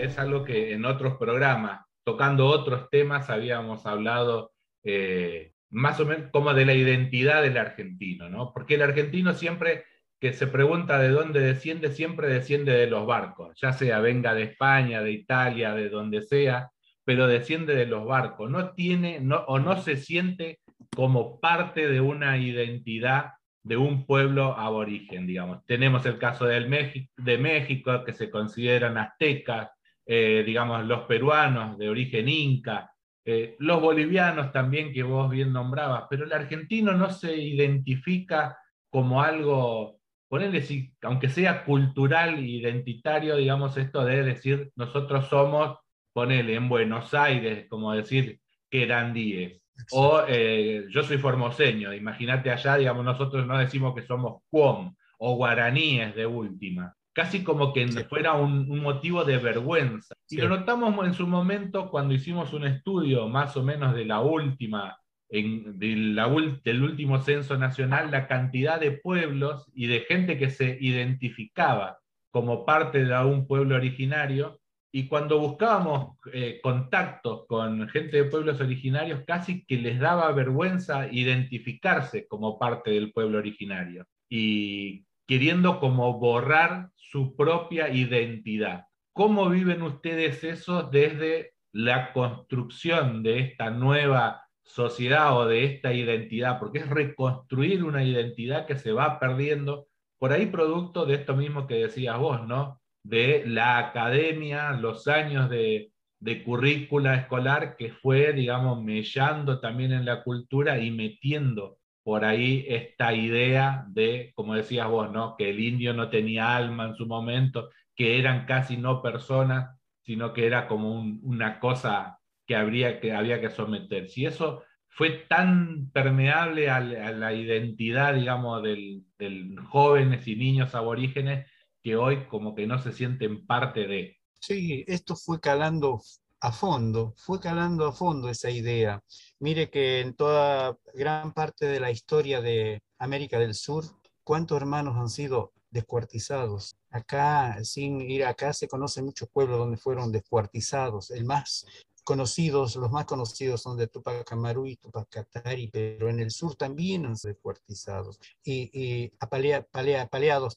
es algo que en otros programas tocando otros temas, habíamos hablado eh, más o menos como de la identidad del argentino, ¿no? Porque el argentino siempre que se pregunta de dónde desciende, siempre desciende de los barcos, ya sea venga de España, de Italia, de donde sea, pero desciende de los barcos, no tiene no, o no se siente como parte de una identidad de un pueblo aborigen, digamos. Tenemos el caso del de México, que se consideran aztecas, eh, digamos, los peruanos de origen inca, eh, los bolivianos también, que vos bien nombrabas, pero el argentino no se identifica como algo, ponerle, aunque sea cultural, identitario, digamos, esto de decir, nosotros somos, ponele, en Buenos Aires, como decir, querandíes. O eh, yo soy formoseño, imagínate allá, digamos, nosotros no decimos que somos cuom o guaraníes de última casi como que fuera un, motivo de vergüenza. Y lo notamos en su momento cuando hicimos un estudio más o menos de la última, en, del último censo nacional, la cantidad de pueblos y de gente que se identificaba como parte de un pueblo originario. Y cuando buscábamos eh, contactos con gente de pueblos originarios, casi que les daba vergüenza identificarse como parte del pueblo originario. Y queriendo como borrar su propia identidad. ¿Cómo viven ustedes eso desde la construcción de esta nueva sociedad o de esta identidad? Porque es reconstruir una identidad que se va perdiendo, por ahí producto de esto mismo que decías vos, ¿no? De la academia, los años de, de currícula escolar que fue, digamos, mellando también en la cultura y metiendo por ahí esta idea de, como decías vos, ¿no? que el indio no tenía alma en su momento, que eran casi no personas, sino que era como una cosa que, habría, que había que someter. Si eso fue tan permeable a, la identidad, digamos, de jóvenes y niños aborígenes, que hoy como que no se sienten parte de. Sí, esto fue calando a fondo, fue calando a fondo esa idea. Mire que en toda gran parte de la historia de América del Sur, ¿cuántos hermanos han sido descuartizados? Acá, sin ir acá, se conocen muchos pueblos donde fueron descuartizados. El más conocidos, los más conocidos son de Tupac Amaru y Tupac Katari, pero en el sur también han sido descuartizados y, y apaleados,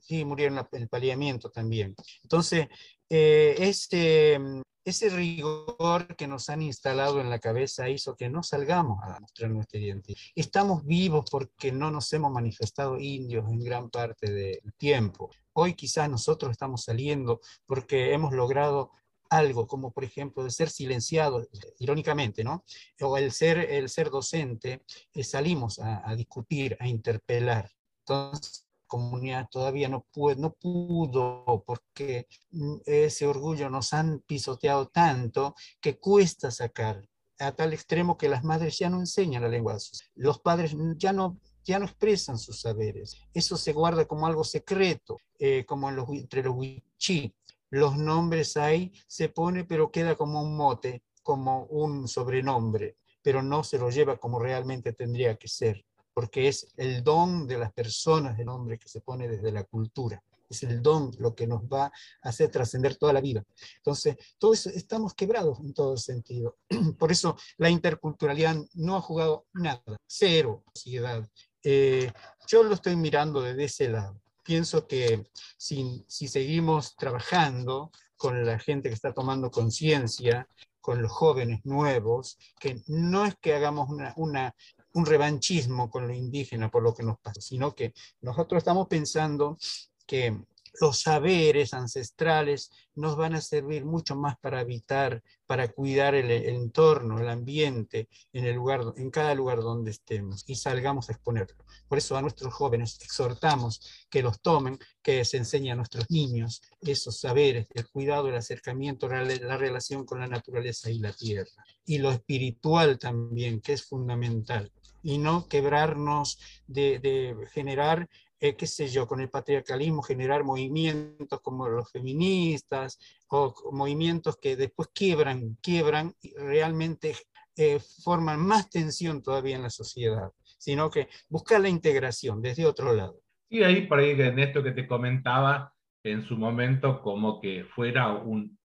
sí, murieron en el paleamiento también. Entonces, eh, este, ese rigor que nos han instalado en la cabeza hizo que no salgamos a mostrar nuestra identidad. Estamos vivos porque no nos hemos manifestado indios en gran parte del tiempo. Hoy quizás nosotros estamos saliendo porque hemos logrado algo, como por ejemplo de ser silenciado, irónicamente, ¿no? O el ser, el ser docente, eh, salimos a, discutir, a interpelar. Entonces, comunidad todavía no pudo, no pudo porque mm, ese orgullo nos han pisoteado tanto que cuesta sacar a tal extremo que las madres ya no enseñan la lengua. Los padres ya no, ya no expresan sus saberes. Eso se guarda como algo secreto, eh, como en los, entre los wichí. Los nombres ahí se pone, pero queda como un mote, como un sobrenombre, pero no se lo lleva como realmente tendría que ser porque es el don de las personas del hombre que se pone desde la cultura. Es el don lo que nos va a hacer trascender toda la vida. Entonces, todos estamos quebrados en todo sentido. Por eso la interculturalidad no ha jugado nada, cero sociedad. Eh, yo lo estoy mirando desde ese lado. Pienso que si, seguimos trabajando con la gente que está tomando conciencia, con los jóvenes nuevos, que no es que hagamos un revanchismo con lo indígena por lo que nos pasa, sino que nosotros estamos pensando que los saberes ancestrales nos van a servir mucho más para habitar, para cuidar el, entorno, el ambiente, en, el lugar, en cada lugar donde estemos y salgamos a exponerlo. Por eso a nuestros jóvenes exhortamos que los tomen, que se enseñen a nuestros niños esos saberes, el cuidado, el acercamiento, la, la relación con la naturaleza y la tierra. Y lo espiritual también, que es fundamental y no quebrarnos de, generar, eh, qué sé yo, con el patriarcalismo, generar movimientos como los feministas o movimientos que después quiebran, quiebran y realmente eh, forman más tensión todavía en la sociedad, sino que buscar la integración desde otro lado. Y ahí, por ahí, en esto que te comentaba, en su momento, como que fuera un,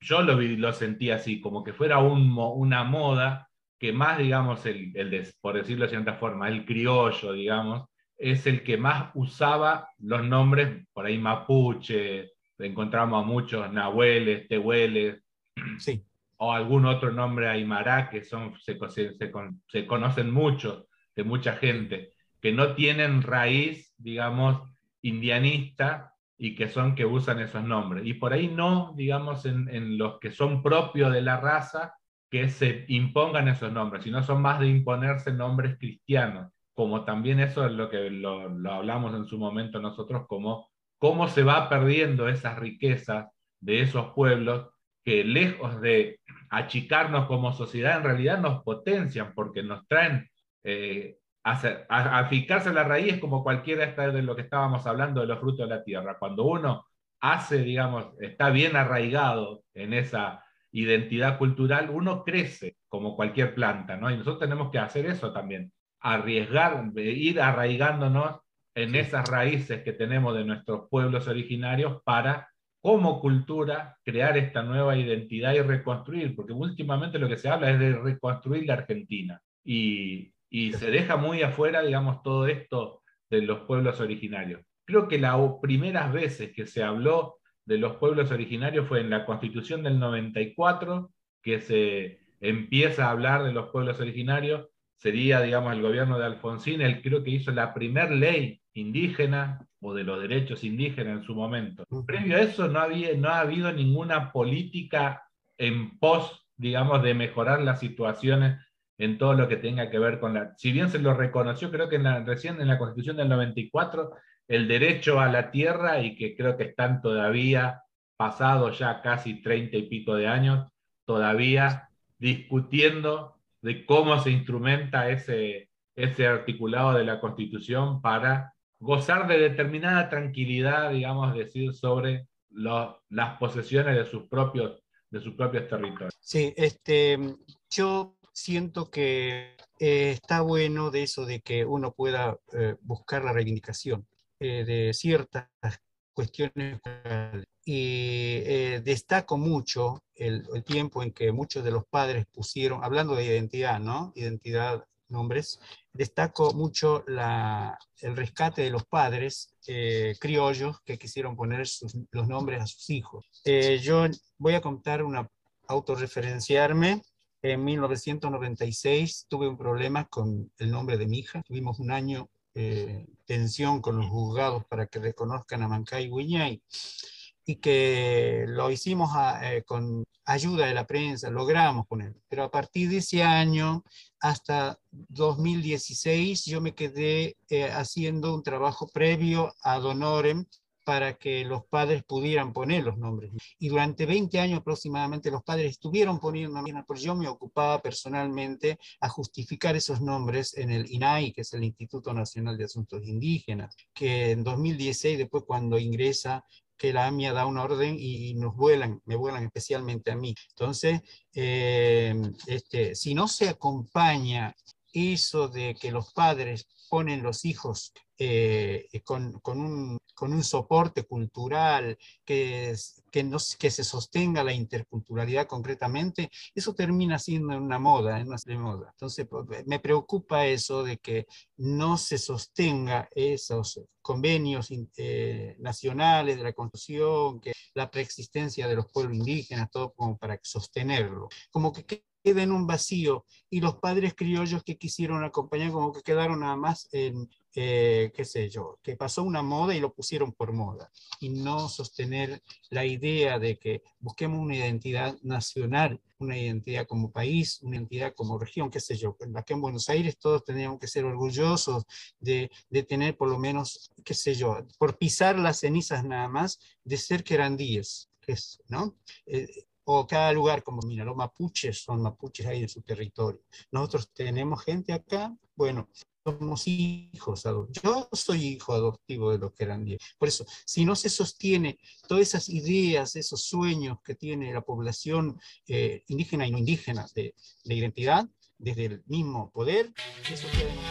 yo lo, lo sentí así, como que fuera un, una moda que más, digamos, el, el por decirlo de cierta forma, el criollo, digamos, es el que más usaba los nombres, por ahí mapuche, encontramos a muchos nahueles, tehueles, sí. o algún otro nombre aymara que son, se, se, se, conocen mucho de mucha gente, que no tienen raíz, digamos, indianista y que son que usan esos nombres. Y por ahí no, digamos, en, en los que son propios de la raza, que se impongan esos nombres, sino son más de imponerse nombres cristianos, como también eso es lo que lo, hablamos en su momento nosotros, como cómo se va perdiendo esas riquezas de esos pueblos que lejos de achicarnos como sociedad, en realidad nos potencian porque nos traen eh, a, fijarse la raíz como cualquiera de lo que estábamos hablando de los frutos de la tierra. Cuando uno hace, digamos, está bien arraigado en esa identidad cultural, uno crece como cualquier planta, ¿no? Y nosotros tenemos que hacer eso también, arriesgar, ir arraigándonos en esas raíces que tenemos de nuestros pueblos originarios para, como cultura, crear esta nueva identidad y reconstruir, porque últimamente lo que se habla es de reconstruir la Argentina y, y se deja muy afuera, digamos, todo esto de los pueblos originarios. Creo que las primeras veces que se habló de los pueblos originarios fue en la Constitución del 94, que se empieza a hablar de los pueblos originarios, sería, digamos, el gobierno de Alfonsín, él creo que hizo la primera ley indígena o de los derechos indígenas en su momento. Previo a eso no, había, no ha habido ninguna política en pos, digamos, de mejorar las situaciones en todo lo que tenga que ver con la... Si bien se lo reconoció, creo que recién en la Constitución del 94, el derecho a la tierra y que creo que están todavía, pasados ya casi treinta y pico de años, todavía discutiendo de cómo se instrumenta ese, ese articulado de la Constitución para gozar de determinada tranquilidad, digamos, decir, sobre las posesiones de sus propios de sus propios territorios. Sí, este, yo siento que eh, está bueno de eso de que uno pueda eh, buscar la reivindicación eh, de ciertas cuestiones y destaco mucho el, el, tiempo en que muchos de los padres pusieron, hablando de identidad, ¿no? Identidad nombres, destaco mucho la, el rescate de los padres eh, criollos que quisieron poner los nombres a sus hijos. Eh, yo voy a contar una, autorreferenciarme. En 1996 tuve un problema con el nombre de mi hija. Tuvimos un año eh, tensión con los juzgados para que reconozcan a Mancay Guiñay y que lo hicimos eh, con ayuda de la prensa, logramos poner. Pero a partir de ese año hasta 2016 yo me quedé eh, haciendo un trabajo previo a Donorem para que los padres pudieran poner los nombres. Y durante 20 años aproximadamente los padres estuvieron poniendo nombres, pero yo me ocupaba personalmente a justificar esos nombres en el INAI, que es el Instituto Nacional de Asuntos Indígenas, que en 2016, después cuando ingresa que la AMIA da una orden y nos vuelan, me vuelan especialmente a mí. Entonces, eh, este, si no se acompaña eso de que los padres ponen los hijos eh, con, con, un, con, un, soporte cultural que, que, no, que se sostenga la interculturalidad concretamente, eso termina siendo una moda, una moda. Entonces, pues, me preocupa eso de que no se sostenga esos convenios eh, nacionales de la Constitución, que la preexistencia de los pueblos indígenas, todo como para sostenerlo. Como que queda en un vacío y los padres criollos que quisieron acompañar como que quedaron nada más en, eh, qué sé yo, que pasó una moda y lo pusieron por moda y no sostener la idea de que busquemos una identidad nacional, una identidad como país, una identidad como región, qué sé yo. Aquí en Buenos Aires todos teníamos que ser orgullosos de, de tener por lo menos, qué sé yo, por pisar las cenizas nada más, de ser querandíes, ¿no? Eh, o cada lugar, como mira, los mapuches son mapuches ahí en su territorio. Nosotros tenemos gente acá, bueno, somos hijos adoptivos. Yo soy hijo adoptivo de los que eran Por eso, si no se sostiene todas esas ideas, esos sueños que tiene la población eh, indígena y no indígena de, de, identidad, desde el mismo poder, eso queda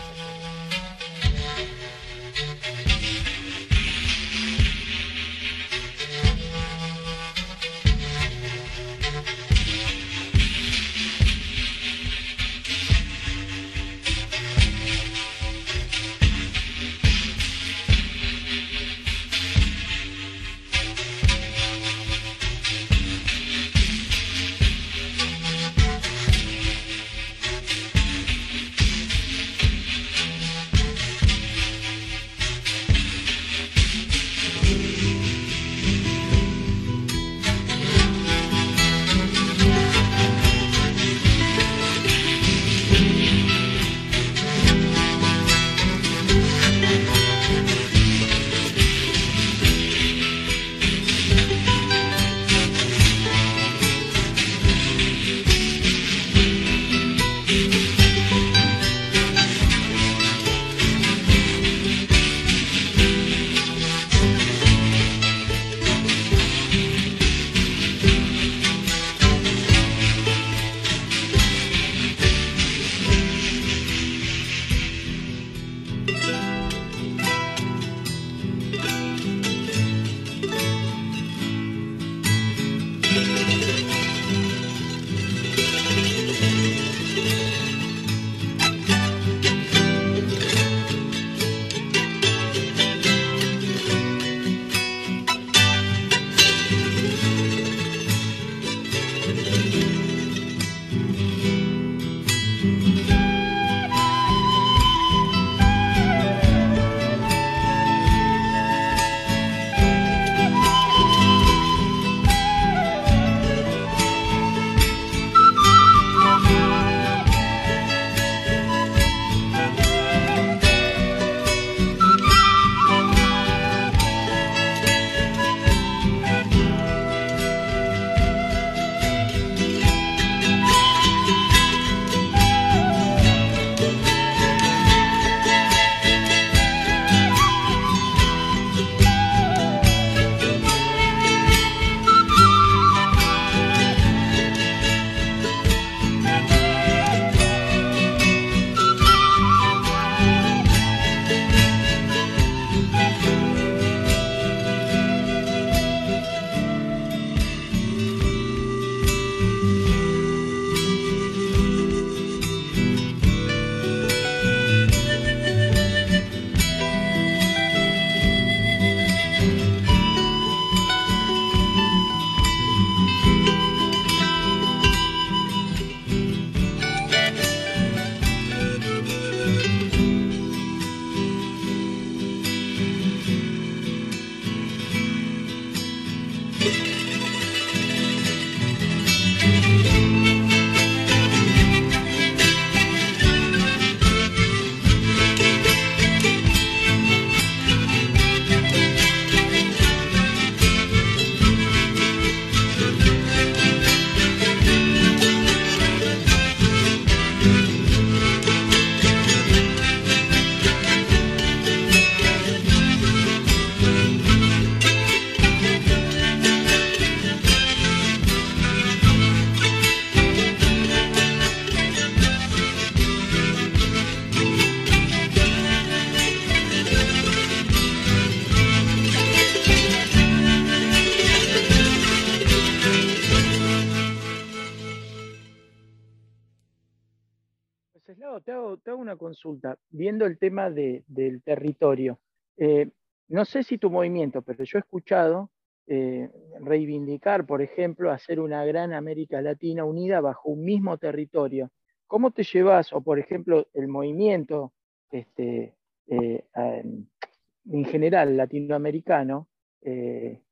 una consulta. Viendo el tema de, del territorio, eh, no sé si tu movimiento, pero yo he escuchado eh, reivindicar, por ejemplo, hacer una gran América Latina unida bajo un mismo territorio. ¿Cómo te llevas, o por ejemplo, el movimiento este, eh, en general latinoamericano,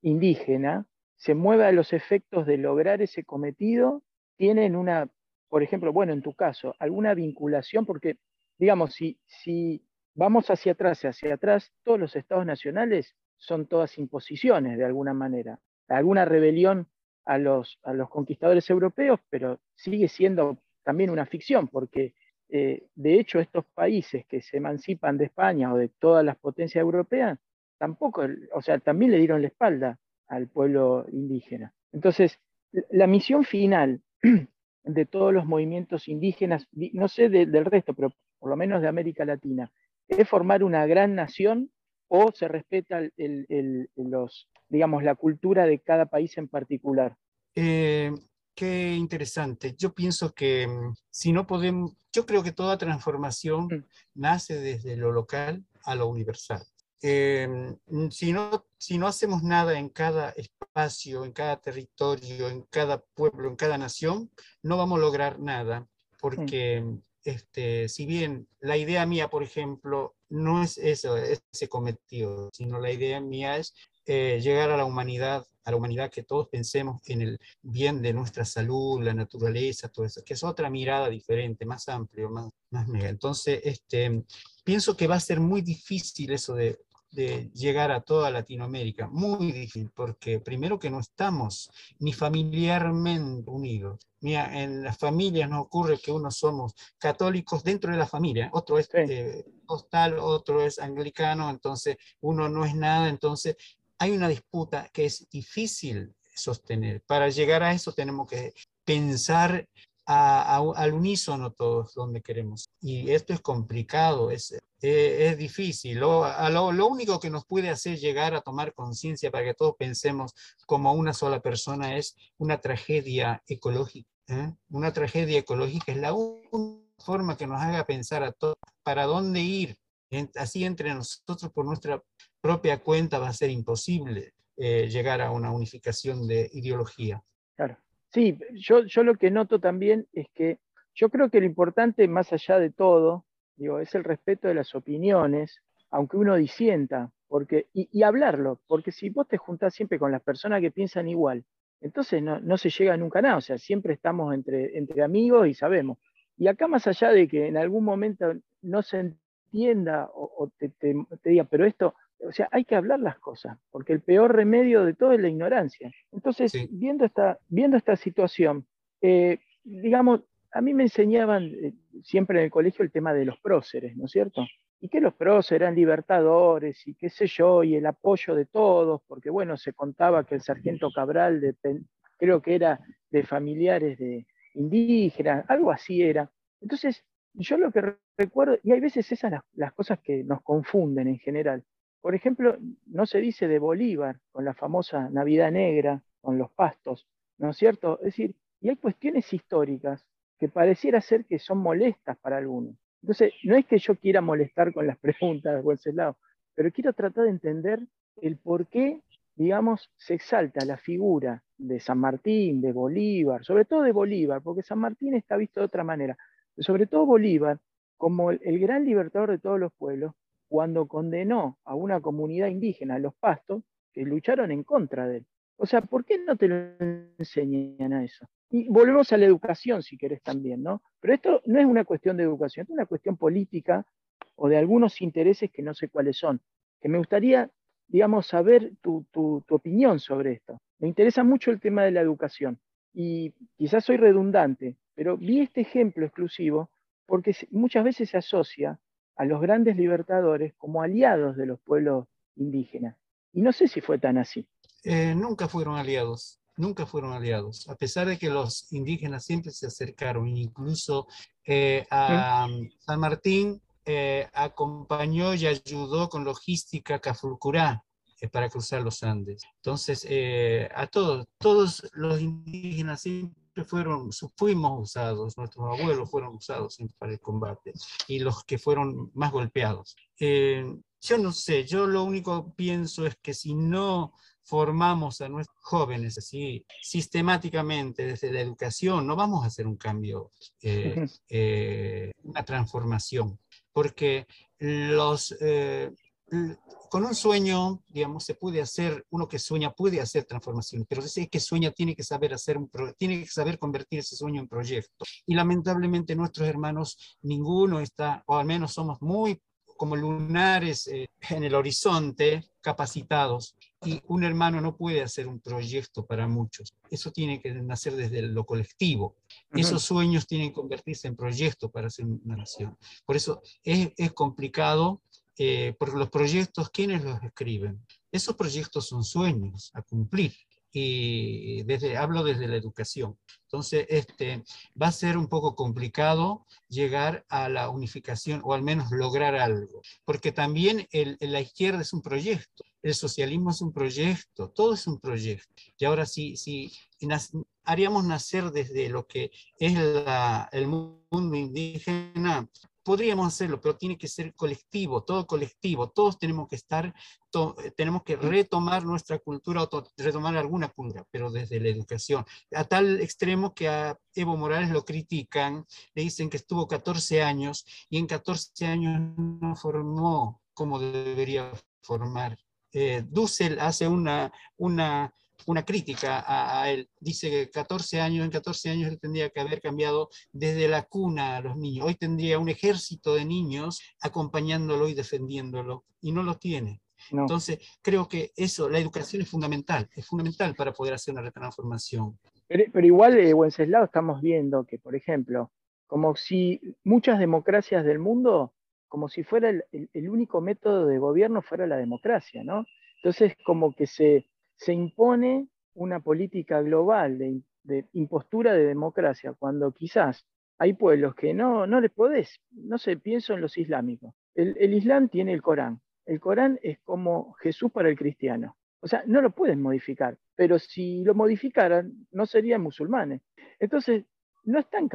indígena, se mueve a los efectos de lograr ese cometido? ¿Tienen una por ejemplo, bueno, en tu caso, alguna vinculación, porque, digamos, si, si vamos hacia atrás y hacia atrás, todos los estados nacionales son todas imposiciones de alguna manera, alguna rebelión a los, a los conquistadores europeos, pero sigue siendo también una ficción, porque eh, de hecho estos países que se emancipan de España o de todas las potencias europeas, tampoco, o sea, también le dieron la espalda al pueblo indígena. Entonces, la misión final de todos los movimientos indígenas, no sé del resto, pero por lo menos de América Latina, es formar una gran nación o se respeta los, digamos, la cultura de cada país en particular? Eh, qué interesante. Yo pienso que mm, si no podemos, yo creo que toda transformación mm. nace desde lo local a lo universal. Em, si, no, si no hacemos nada en cada espacio, en cada territorio, en cada pueblo, en cada nación, no vamos a lograr nada, porque este, si bien la idea mía, por ejemplo, no es eso, ese cometido, sino la idea mía es eh, llegar a la humanidad, a la humanidad que todos pensemos en el bien de nuestra salud, la naturaleza, todo eso, que es otra mirada diferente, más amplio, más, más mega. Entonces, este, pienso que va a ser muy difícil eso de de llegar a toda Latinoamérica. Muy difícil, porque primero que no estamos ni familiarmente unidos. Mira, en las familias nos ocurre que unos somos católicos dentro de la familia, otro es eh, postal, otro es anglicano, entonces uno no es nada, entonces hay una disputa que es difícil sostener. Para llegar a eso tenemos que pensar al unísono todos donde queremos. Y esto es complicado, es, eh, es difícil. Lo, lo, único que nos puede hacer llegar a tomar conciencia para que todos pensemos como una sola persona es una tragedia ecológica. ¿eh? Una tragedia ecológica es la única forma que nos haga pensar a todos para dónde ir. así entre nosotros por nuestra propia cuenta va a ser imposible eh, llegar a una unificación de ideología. Claro. Sí, yo, yo lo que noto también es que yo creo que lo importante, más allá de todo, digo, es el respeto de las opiniones, aunque uno disienta, porque, y, hablarlo, porque si vos te juntás siempre con las personas que piensan igual, entonces no, se llega nunca a nada, o sea, siempre estamos entre, entre amigos y sabemos. Y acá más allá de que en algún momento no se entienda o, te, te, diga, pero esto, o sea, hay que hablar las cosas, porque el peor remedio de todo es la ignorancia. Entonces, viendo, esta, viendo esta situación, eh, digamos, a mí me enseñaban eh, siempre en el colegio el tema de los próceres, ¿no es cierto? Y que los próceres eran libertadores y qué sé yo, y el apoyo de todos, porque bueno, se contaba que el sargento Cabral, de, creo que era de familiares de indígenas, algo así era. Entonces, yo lo que recuerdo, y hay veces esas las, las cosas que nos confunden en general, por ejemplo, no se dice de Bolívar, con la famosa Navidad Negra, con los pastos, ¿no es cierto? Es decir, y hay cuestiones históricas que pareciera ser que son molestas para algunos. Entonces, no es que yo quiera molestar con las preguntas, Wenceslao, pero quiero tratar de entender el por qué, digamos, se exalta la figura de San Martín, de Bolívar, sobre todo de Bolívar, porque San Martín está visto de otra manera, sobre todo Bolívar como el gran libertador de todos los pueblos, cuando condenó a una comunidad indígena, los pastos, que lucharon en contra de él. O sea, ¿por qué no te lo enseñan a eso? Y volvemos a la educación, si querés también, ¿no? Pero esto no es una cuestión de educación, es una cuestión política o de algunos intereses que no sé cuáles son. Que me gustaría, digamos, saber tu, tu opinión sobre esto. Me interesa mucho el tema de la educación. Y quizás soy redundante, pero vi este ejemplo exclusivo porque muchas veces se asocia a los grandes libertadores como aliados de los pueblos indígenas. Y no sé si fue tan así. Eh, nunca fueron aliados, nunca fueron aliados, a pesar de que los indígenas siempre se acercaron, incluso eh, a San Martín eh, acompañó y ayudó con logística a Cafulcurá para cruzar los Andes. Entonces, a todos, todos los indígenas siempre fueron, fuimos usados, nuestros abuelos fueron usados para el combate y los que fueron más golpeados. Eh, yo no sé, yo lo único pienso es que si no formamos a nuestros jóvenes así sistemáticamente desde la educación, no vamos a hacer un cambio, eh, eh, una transformación, porque los, eh, con un sueño, digamos, se puede hacer, uno que sueña puede hacer transformación, pero ese que sueña tiene que saber hacer un tiene que saber convertir ese sueño en proyecto. Y lamentablemente nuestros hermanos, ninguno está, o al menos somos muy como lunares eh, en el horizonte, capacitados, y un hermano no puede hacer un proyecto para muchos. Eso tiene que nacer desde lo colectivo. Esos sueños tienen que convertirse en proyectos para hacer una nación. Por eso es, es complicado, eh, porque los proyectos, ¿quiénes los escriben? Esos proyectos son sueños a cumplir y desde, hablo desde la educación. Entonces, este, va a ser un poco complicado llegar a la unificación o al menos lograr algo, porque también el, la izquierda es un proyecto, el socialismo es un proyecto, todo es un proyecto. Y ahora sí, sí haríamos nacer desde lo que es la, el mundo indígena podríamos hacerlo, pero tiene que ser colectivo, todo colectivo, todos tenemos que estar, tenemos que retomar nuestra cultura o retomar alguna cultura, pero desde la educación, a tal extremo que a Evo Morales lo critican, le dicen que estuvo 14 años y en 14 años no formó como debería formar. Eh, Dussel hace una, una una crítica a, él. Dice que 14 años, en 14 años él tendría que haber cambiado desde la cuna a los niños. Hoy tendría un ejército de niños acompañándolo y defendiéndolo, y no lo tiene. Entonces, creo que eso, la educación es fundamental, es fundamental para poder hacer una transformación. Pero, igual, eh, Wenceslao, estamos viendo que, por ejemplo, como si muchas democracias del mundo, como si fuera el, el único método de gobierno fuera la democracia, ¿no? Entonces, como que se, se impone una política global de, impostura de democracia, cuando quizás hay pueblos que no, no les podés, no sé, pienso en los islámicos. El, Islam tiene el Corán. El Corán es como Jesús para el cristiano. O sea, no lo pueden modificar, pero si lo modificaran, no serían musulmanes. Entonces, no están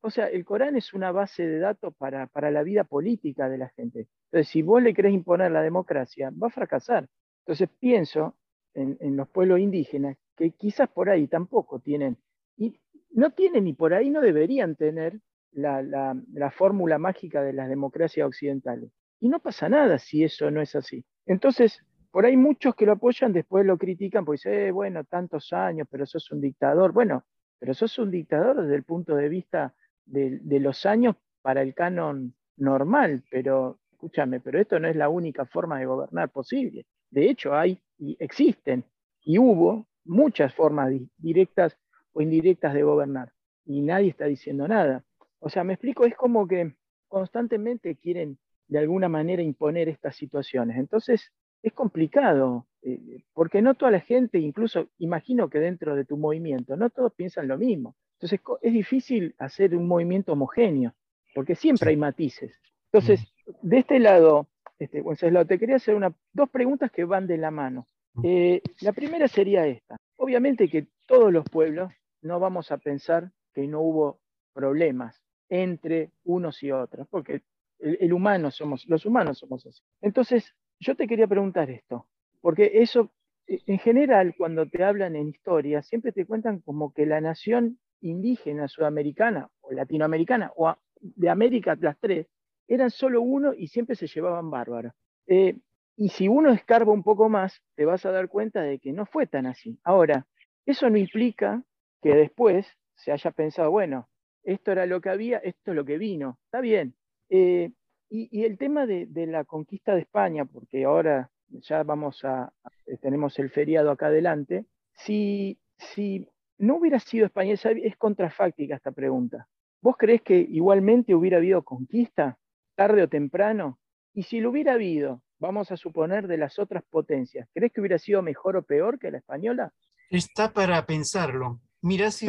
o sea, el Corán es una base de datos para, para, la vida política de la gente. Entonces, si vos le querés imponer la democracia, va a fracasar. Entonces, pienso en, los pueblos indígenas que quizás por ahí tampoco tienen, y no tienen y por ahí no deberían tener la, fórmula mágica de las democracias occidentales. Y no pasa nada si eso no es así. Entonces, por ahí muchos que lo apoyan después lo critican, pues eh, bueno, tantos años, pero sos un dictador. Bueno, pero sos un dictador desde el punto de vista de, de los años para el canon normal, pero escúchame, pero esto no es la única forma de gobernar posible. De hecho, hay y existen y hubo muchas formas directas o indirectas de gobernar y nadie está diciendo nada. O sea, me explico, es como que constantemente quieren de alguna manera imponer estas situaciones. Entonces, es complicado, eh, porque no toda la gente, incluso imagino que dentro de tu movimiento, no todos piensan lo mismo. Entonces, es difícil hacer un movimiento homogéneo, porque siempre hay matices. Entonces, de este lado, este, te quería hacer una, dos preguntas que van de la mano. Eh, la primera sería esta. Obviamente que todos los pueblos no vamos a pensar que no hubo problemas entre unos y otros, porque el, humano somos, los humanos somos así. Entonces, yo te quería preguntar esto, porque eso, e, en general, cuando te hablan en historia, siempre te cuentan como que la nación indígena sudamericana o latinoamericana o de América, las tres, eran solo uno y siempre se llevaban bárbaros. Eh, y si uno escarba un poco más, te vas a dar cuenta de que no fue tan así. Ahora, eso no implica que después se haya pensado, bueno, esto era lo que había, esto es lo que vino. Está bien. Eh, y, el tema de, la conquista de España, porque ahora ya vamos a, tenemos el feriado acá adelante, si, si no hubiera sido España, es contrafáctica esta pregunta. ¿Vos crees que igualmente hubiera habido conquista? tarde o temprano? Y si lo hubiera habido, vamos a suponer de las otras potencias, ¿crees que hubiera sido mejor o peor que la española? Está para pensarlo. Mira si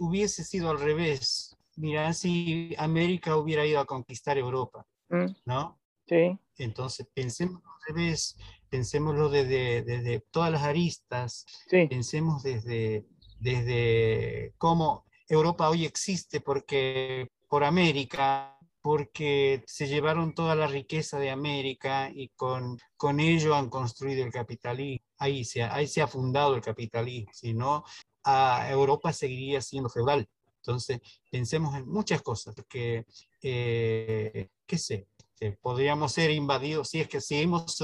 hubiese, sido al revés. Mira si América hubiera ido a conquistar Europa, mm. ¿no? Sí. Entonces, pensemos al revés, pensémoslo desde, desde todas las aristas, sí. pensemos desde, desde cómo Europa hoy existe porque por América, porque se llevaron toda la riqueza de América y con, con ello han construido el capitalismo. Ahí se, ahí se ha fundado el capitalismo, si no, a Europa seguiría siendo feudal. Entonces, pensemos en muchas cosas, porque, eh, qué sé, este, podríamos ser invadidos, si es que seguimos,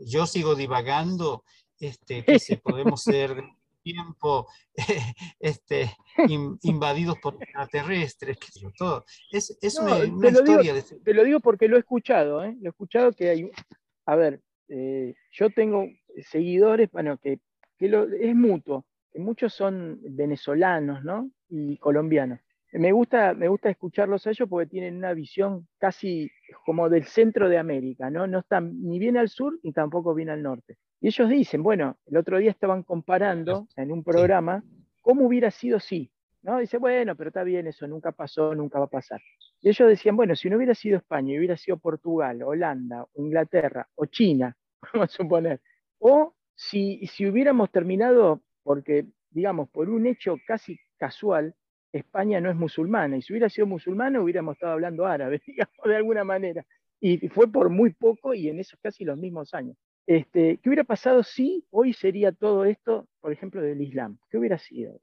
yo sigo divagando, este, se podemos ser tiempo este, invadidos por extraterrestres, qué sé yo, todo. Es, es una, historia. de... Te lo digo porque lo he escuchado, ¿eh? lo he escuchado que hay, a ver, eh, yo tengo seguidores, bueno, que, que lo, es mutuo, que muchos son venezolanos, ¿no? Y colombianos me gusta, me gusta escucharlos a ellos porque tienen una visión casi como del centro de América, ¿no? No están ni bien al sur ni tampoco bien al norte. Y ellos dicen, bueno, el otro día estaban comparando en un programa cómo hubiera sido si, ¿no? Dice, bueno, pero está bien, eso nunca pasó, nunca va a pasar. Y ellos decían, bueno, si no hubiera sido España, hubiera sido Portugal, Holanda, Inglaterra o China, vamos a suponer, o si, si hubiéramos terminado, porque, digamos, por un hecho casi casual, España no es musulmana, y si hubiera sido musulmana hubiéramos estado hablando árabe, digamos, de alguna manera. Y fue por muy poco y en esos casi los mismos años. Este, ¿Qué hubiera pasado si hoy sería todo esto, por ejemplo, del Islam? ¿Qué hubiera sido?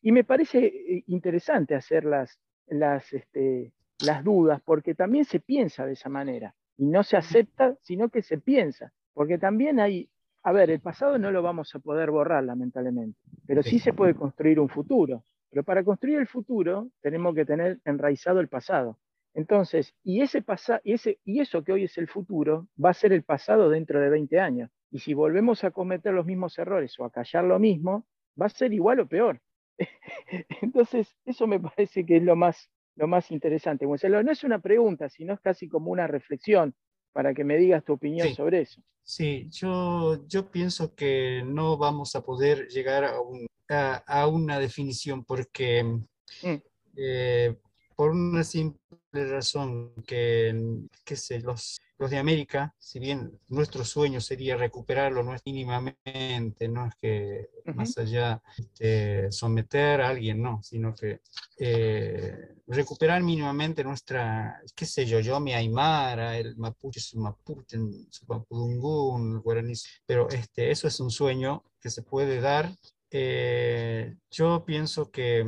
Y me parece eh, interesante hacer las, las, este, las dudas, porque también se piensa de esa manera, y no se acepta, sino que se piensa, porque también hay, a ver, el pasado no lo vamos a poder borrar, lamentablemente, pero sí se puede construir un futuro. Pero para construir el futuro tenemos que tener enraizado el pasado. Entonces, y, ese y, ese, y eso que hoy es el futuro va a ser el pasado dentro de 20 años. Y si volvemos a cometer los mismos errores o a callar lo mismo, va a ser igual o peor. Entonces, eso me parece que es lo más, lo más interesante. no es una pregunta, sino es casi como una reflexión para que me digas tu opinión sobre eso. Sí, yo, yo pienso que no vamos a poder llegar a un a, una definición porque, mm. eh, por una simple razón, que, que sé, los, los de América, si bien nuestro sueño sería recuperarlo no es mínimamente, no es que más allá de someter a alguien, no, sino que eh, recuperar mínimamente nuestra, qué sé yo, yo mi aymara, el mapuche, su mapuche, su mapudungún, el guaraní, pero este, eso es un sueño que se puede dar. Eh, yo pienso que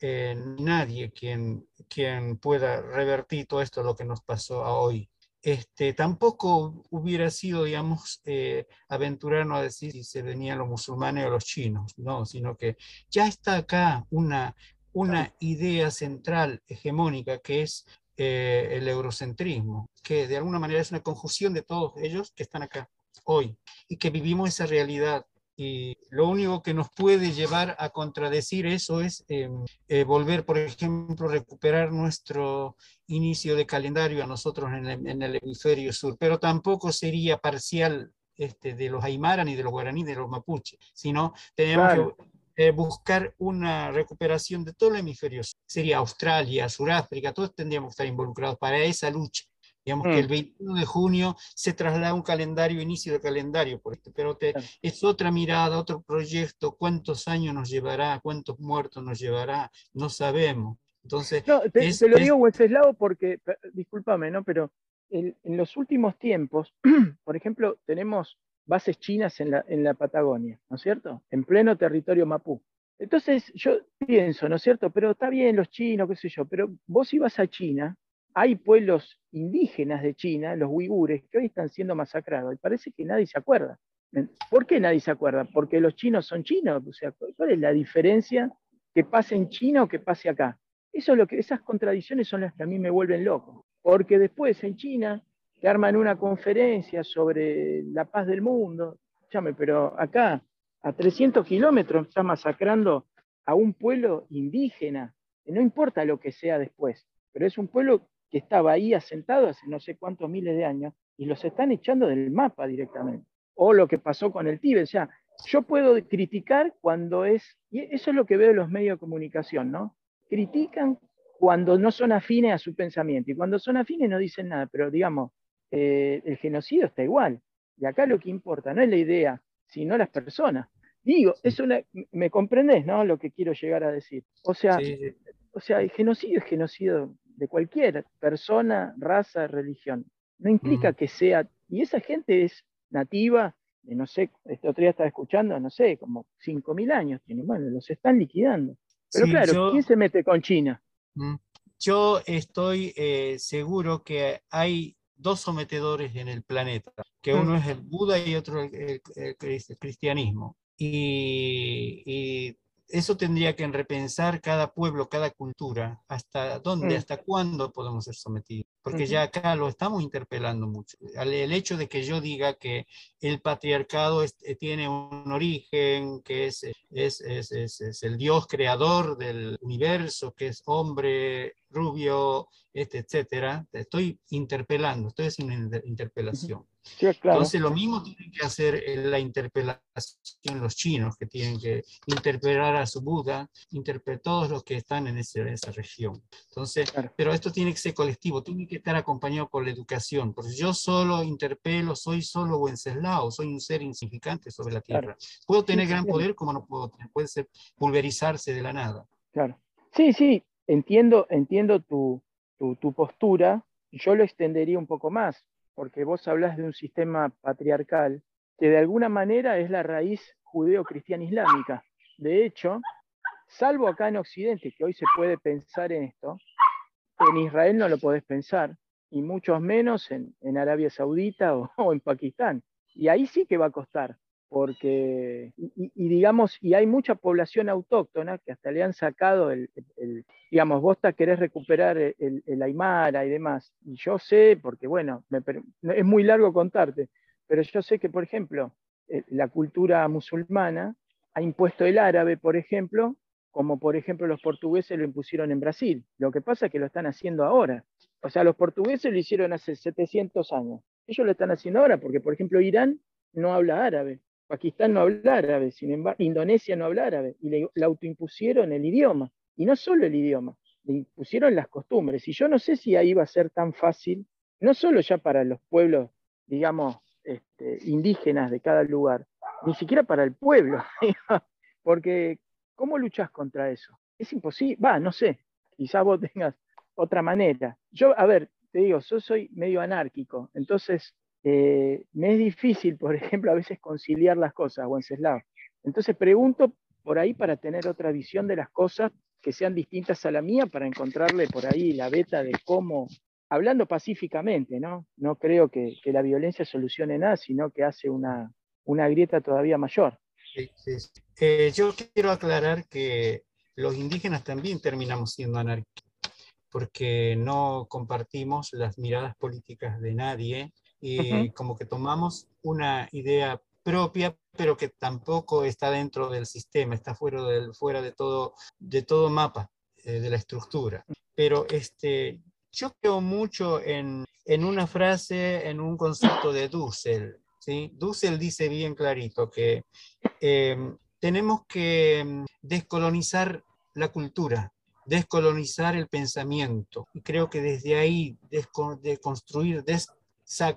eh, nadie quien, quien pueda revertir todo esto, lo que nos pasó a hoy. Este, tampoco hubiera sido, digamos, eh, aventurarnos a decir si se venían los musulmanes o los chinos, no, sino que ya está acá una, una idea central, hegemónica, que es el eurocentrismo, que de alguna manera es una conjunción de todos ellos que están acá hoy y que vivimos esa realidad y lo único que nos puede llevar a contradecir eso es em, eh, volver, por ejemplo, recuperar nuestro inicio de calendario a nosotros en el, hemisferio sur, pero tampoco sería parcial este, de los aymara ni de los guaraní, de los mapuches, sino tenemos que eh, buscar una recuperación de todo el hemisferio sur. Sería Australia, Sudáfrica, todos tendríamos que estar involucrados para esa lucha. Digamos que el 21 mm. de junio se traslada un calendario, inicio de calendario, por este, pero es otra mirada, otro proyecto, cuántos años nos llevará, cuántos muertos nos llevará, no sabemos. Entonces, no, te, lo digo, Wenceslao, porque, discúlpame, ¿no? pero en, los últimos tiempos, por ejemplo, tenemos bases chinas en la, en la Patagonia, ¿no es cierto? En pleno territorio mapú. Entonces yo pienso, ¿no es cierto? Pero está bien los chinos, qué sé yo, pero vos ibas a China hay pueblos indígenas de China, los uigures, que hoy están siendo masacrados y parece que nadie se acuerda. ¿Por qué nadie se acuerda? Porque los chinos son chinos. O sea, ¿cuál es la diferencia que pase en China o que pase acá? Esas contradicciones son las que a mí me vuelven loco. Porque después en China te arman una conferencia sobre la paz del mundo. Llame, pero acá, a 300 kilómetros, está masacrando a un pueblo indígena. no importa lo que sea después, pero es un pueblo que estaba ahí asentado hace no sé cuántos miles de años y los están echando del mapa directamente. O lo que pasó con el Tíbet. O sea, yo puedo criticar cuando es, y eso es lo que veo en los medios de comunicación, ¿no? Critican cuando no son afines a su pensamiento y cuando son afines no dicen nada, pero digamos, eh, el genocidio está igual. Y acá lo que importa no es la idea, sino las personas. Digo, es una, me comprendés, ¿no? Lo que quiero llegar a decir. O sea, o sea, el genocidio es genocidio de cualquier persona, raza, religión. No implica que sea, y esa gente es nativa, de no sé, este otro día estaba escuchando, no sé, como 5.000 años tienen, bueno, los están liquidando. Pero claro, ¿quién se mete con China? Yo estoy eh, seguro que hay dos sometedores en el planeta, que uno es el Buda y otro el, cristianismo. y, eso tendría que repensar cada pueblo, cada cultura, hasta dónde, mm. hasta cuándo podemos ser sometidos. Porque ya acá lo estamos interpelando mucho. El hecho de que yo diga que el patriarcado eh, tiene un origen, que es, es, es, es, el Dios creador del universo, que es hombre, rubio, este, etcétera, estoy interpelando, estoy haciendo una interpelación. Entonces lo mismo tienen que hacer en la interpelación los chinos, que tienen que interpelar a su Buda, interpelar todos los que están en, ese, esa región. Entonces, pero esto tiene que ser colectivo, tiene que estar acompañado por la educación, porque yo solo interpelo, soy solo Wenceslao, soy un ser insignificante sobre la tierra. Puedo tener gran poder como no puedo tener, puede ser pulverizarse de la nada. Claro. Sí, sí, entiendo, entiendo tu, tu, tu postura, yo lo extendería un poco más porque vos hablas de un sistema patriarcal que de alguna manera es la raíz judeo-cristiana islámica. De hecho, salvo acá en Occidente, que hoy se puede pensar en esto, en Israel no lo podés pensar, y mucho menos en, Arabia Saudita o, en Pakistán. Y ahí sí que va a costar, porque, y, digamos, y hay mucha población autóctona que hasta le han sacado el, digamos, vos te querés recuperar el, el, Aymara y demás, y yo sé, porque bueno, es muy largo contarte, pero yo sé que, por ejemplo, eh, la cultura musulmana ha impuesto el árabe, por ejemplo, como por ejemplo los portugueses lo impusieron en Brasil. Lo que pasa es que lo están haciendo ahora. O sea, los portugueses lo hicieron hace 700 años. Ellos lo están haciendo ahora porque, por ejemplo, Irán no habla árabe. Pakistán no habla árabe, sin embargo, Indonesia no habla árabe, y le, autoimpusieron el idioma, y no solo el idioma, le impusieron las costumbres, y yo no sé si ahí va a ser tan fácil, no solo ya para los pueblos, digamos, este, indígenas de cada lugar, ni siquiera para el pueblo, porque ¿cómo luchas contra eso? Es imposible, va, no sé, quizás vos tengas otra manera. Yo, a ver, te digo, yo soy medio anárquico, entonces eh, me es difícil, por ejemplo, a veces conciliar las cosas, Wenceslao. Entonces pregunto por ahí para tener otra visión de las cosas que sean distintas a la mía, para encontrarle por ahí la beta de cómo, hablando pacíficamente, ¿no? No creo que, la violencia solucione nada, sino que hace una, una grieta todavía mayor. Eh, yo quiero aclarar que los indígenas también terminamos siendo anarquistas, porque no compartimos las miradas políticas de nadie, y como que tomamos una idea propia, pero que tampoco está dentro del sistema, está fuera, del, fuera de, todo, de todo mapa eh, de la estructura. Pero este, yo creo mucho en, en una frase, en un concepto de Dussel. ¿sí? Dussel dice bien clarito que em, tenemos que descolonizar la cultura, descolonizar el pensamiento. Y creo que desde ahí, desconstruir, des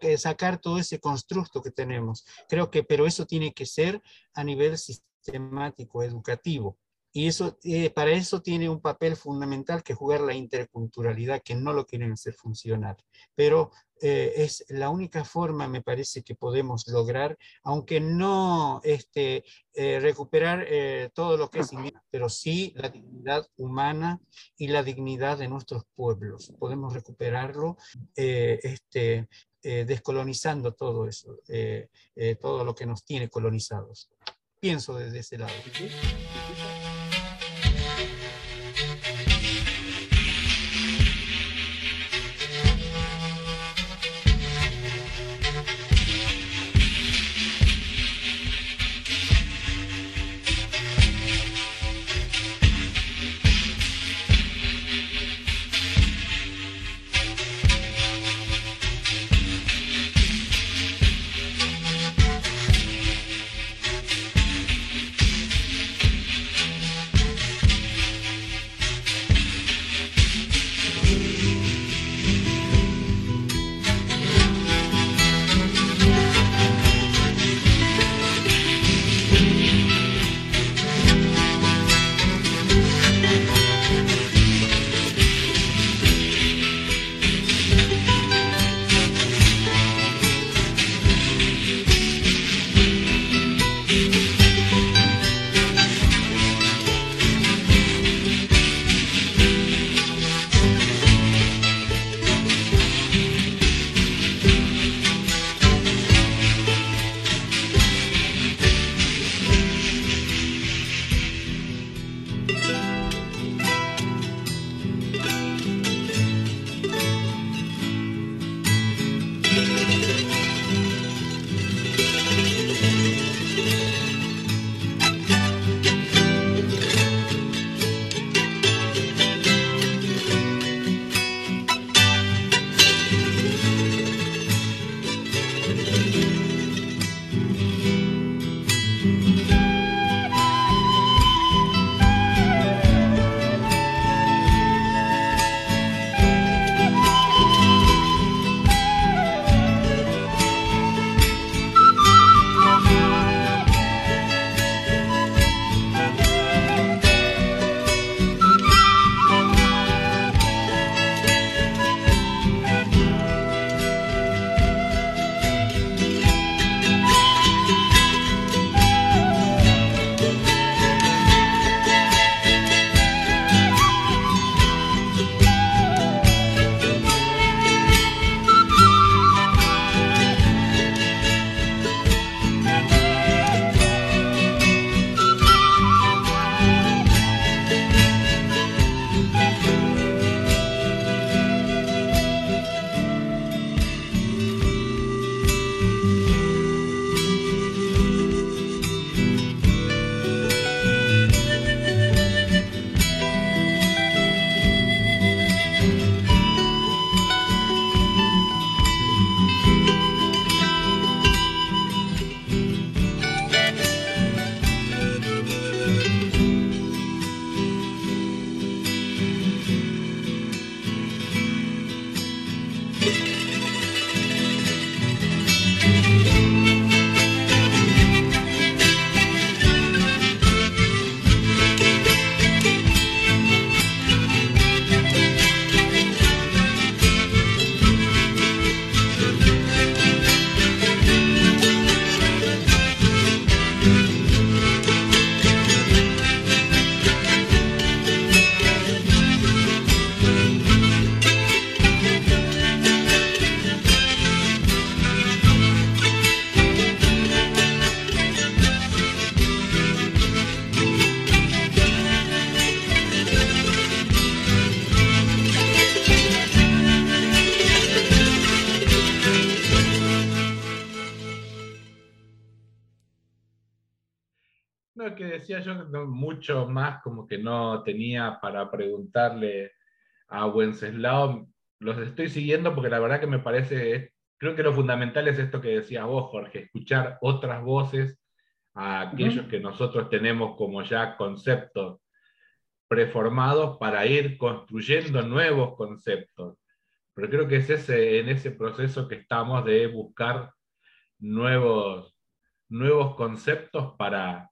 eh, sacar todo ese constructo que tenemos. Creo que, pero eso tiene que ser a nivel sistemático, educativo. Y eso, eh, para eso tiene un papel fundamental que jugar la interculturalidad, que no lo quieren hacer funcionar. Pero eh, es la única forma, me parece, que podemos lograr, aunque no este, recuperar todo lo que es indígena, pero sí la dignidad humana y la dignidad de nuestros pueblos. Podemos recuperarlo este, eh, descolonizando todo eso, eh, eh, todo lo que nos tiene colonizados. Pienso desde ese lado. Mucho más como que no tenía para preguntarle a Wenceslao. Los estoy siguiendo porque la verdad que me parece, creo que lo fundamental es esto que decías vos, Jorge, escuchar otras voces a aquellos que nosotros tenemos como ya conceptos preformados para ir construyendo nuevos conceptos. Pero creo que es ese, en ese proceso que estamos de buscar nuevos, nuevos conceptos para,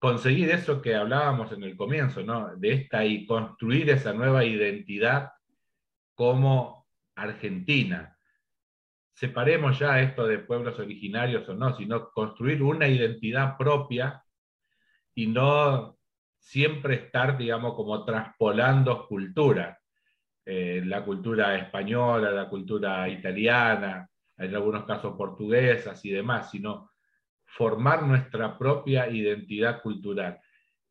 conseguir eso que hablábamos en el comienzo, ¿no? De esta y construir esa nueva identidad como Argentina. Separemos ya esto de pueblos originarios o no, sino construir una identidad propia y no siempre estar, digamos, como traspolando cultura. Eh, la cultura española, la cultura italiana, en algunos casos portuguesas y demás, sino formar nuestra propia identidad cultural.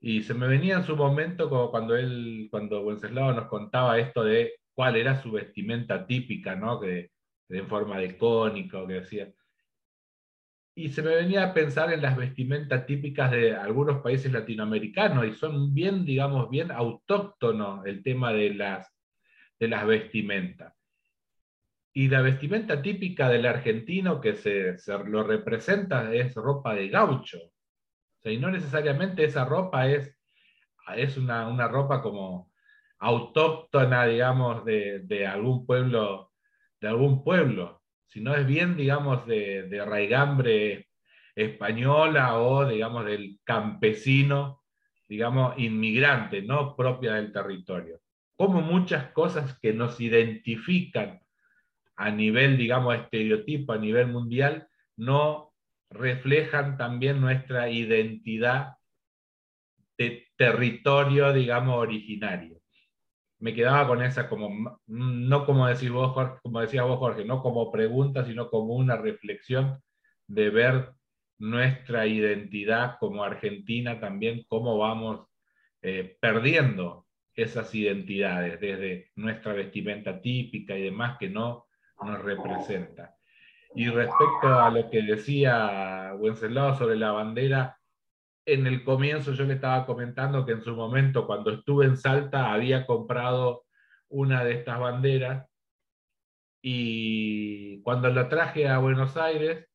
Y se me venía en su momento como cuando él, cuando Wenceslao nos contaba esto de cuál era su vestimenta típica, ¿no? Que, en forma de cónica, que decía. Y se me venía a pensar en las vestimentas típicas de algunos países latinoamericanos, y son bien, digamos, bien autóctonos el tema de las, de las vestimentas. Y la vestimenta típica del argentino que se, lo representa es ropa de gaucho. y no necesariamente esa ropa es, es una, ropa como autóctona, digamos, de, algún pueblo, de algún pueblo, sino es bien, digamos, de, de raigambre española o, digamos, del campesino, digamos, inmigrante, no propia del territorio. Como muchas cosas que nos identifican a nivel, digamos, estereotipo, a nivel mundial, no reflejan también nuestra identidad de territorio, digamos, originario. Me quedaba con esa como, no como decís vos, Jorge, como decías vos, Jorge, no como pregunta, sino como una reflexión de ver nuestra identidad como Argentina también, cómo vamos eh, perdiendo esas identidades, desde nuestra vestimenta típica y demás, que no nos representa. Y respecto a lo que decía Wenceslao sobre la bandera, en el comienzo yo le estaba comentando que en su momento, cuando estuve en Salta, había comprado una de estas banderas y cuando la traje a Buenos Aires,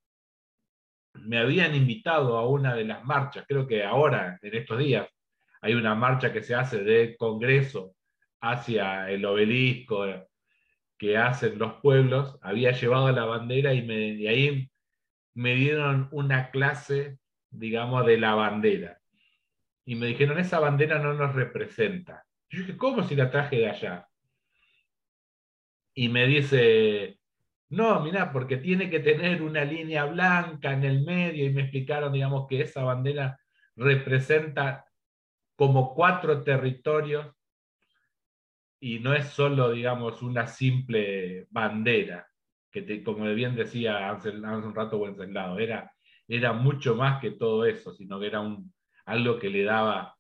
me habían invitado a una de las marchas, creo que ahora, en estos días, hay una marcha que se hace de Congreso hacia el obelisco, que hacen los pueblos, había llevado la bandera y, me, ahí me dieron una clase, digamos, de la bandera. Y me dijeron, esa bandera no nos representa. Yo dije, ¿cómo si la traje de allá? Y me dice, no, mira, porque tiene que tener una línea blanca en el medio y me explicaron, digamos, que esa bandera representa como cuatro territorios y no es solo, digamos, una simple bandera, que como bien decía hace, un rato Wenceslao, era, era mucho más que todo eso, sino que era un, algo que le daba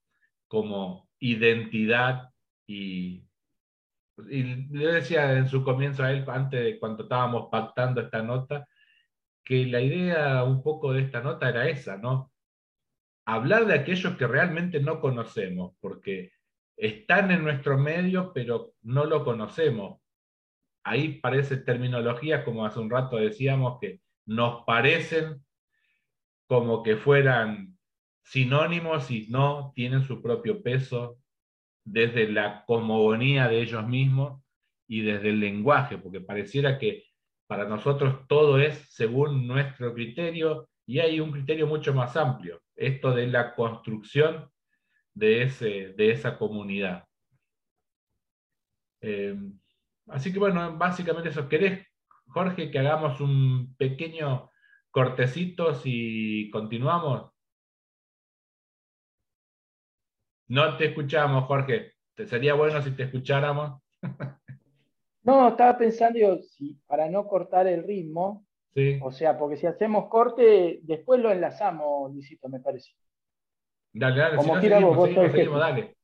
como identidad y, y le decía en su comienzo a él, antes de cuando estábamos pactando esta nota, que la idea un poco de esta nota era esa, ¿no? Hablar de aquellos que realmente no conocemos, porque están en nuestro medio, pero no lo conocemos. Ahí parece terminología, como hace un rato decíamos, que nos parecen como que fueran sinónimos y no tienen su propio peso desde la cosmogonía de ellos mismos y desde el lenguaje, porque pareciera que para nosotros todo es según nuestro criterio y hay un criterio mucho más amplio, esto de la construcción de, ese, de esa comunidad. Eh, así que bueno, básicamente eso. ¿Querés, Jorge, que hagamos un pequeño cortecito si continuamos? No te escuchamos, Jorge. Sería bueno si te escucháramos. No, estaba pensando, si, para no cortar el ritmo, Sí. o sea, porque si hacemos corte, después lo enlazamos, Luisito, me parece. Dale, dale, Como si no, quiera seguimos, vos, seguimos, seguimos, dale.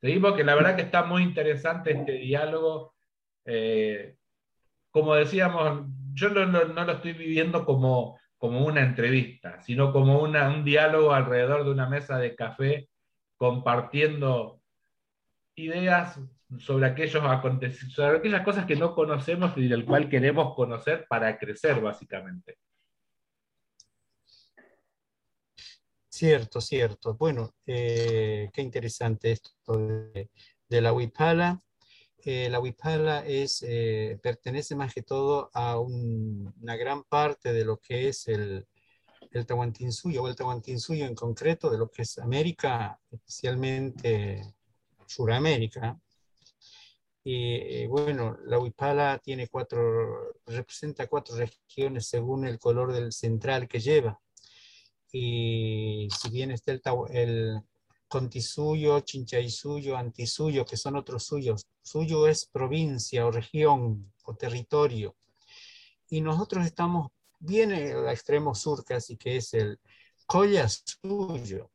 Seguimos, que la verdad que está muy interesante este diálogo. Eh, como decíamos, yo no, no- no lo estoy viviendo como, como una entrevista, sino como una, un diálogo alrededor de una mesa de café, compartiendo ideas sobre, aquellos sobre aquellas cosas que no conocemos y del cual queremos conocer para crecer, básicamente. Cierto, cierto. Bueno, eh, qué interesante esto de, la Huipala. Eh, la Huipala es, eh, pertenece más que todo a un- una gran parte de lo que es el, Tahuantinsuyo, o el Tahuantinsuyo en concreto, de lo que es América, especialmente Suramérica. Y bueno, la Huipala tiene cuatro, representa cuatro regiones según el color del central que lleva y si bien está el, el Contisuyo, Chinchaysuyo, Antisuyo, que son otros suyos, suyo es provincia o región o territorio, y nosotros estamos bien en el extremo sur casi, que es el Collasuyo,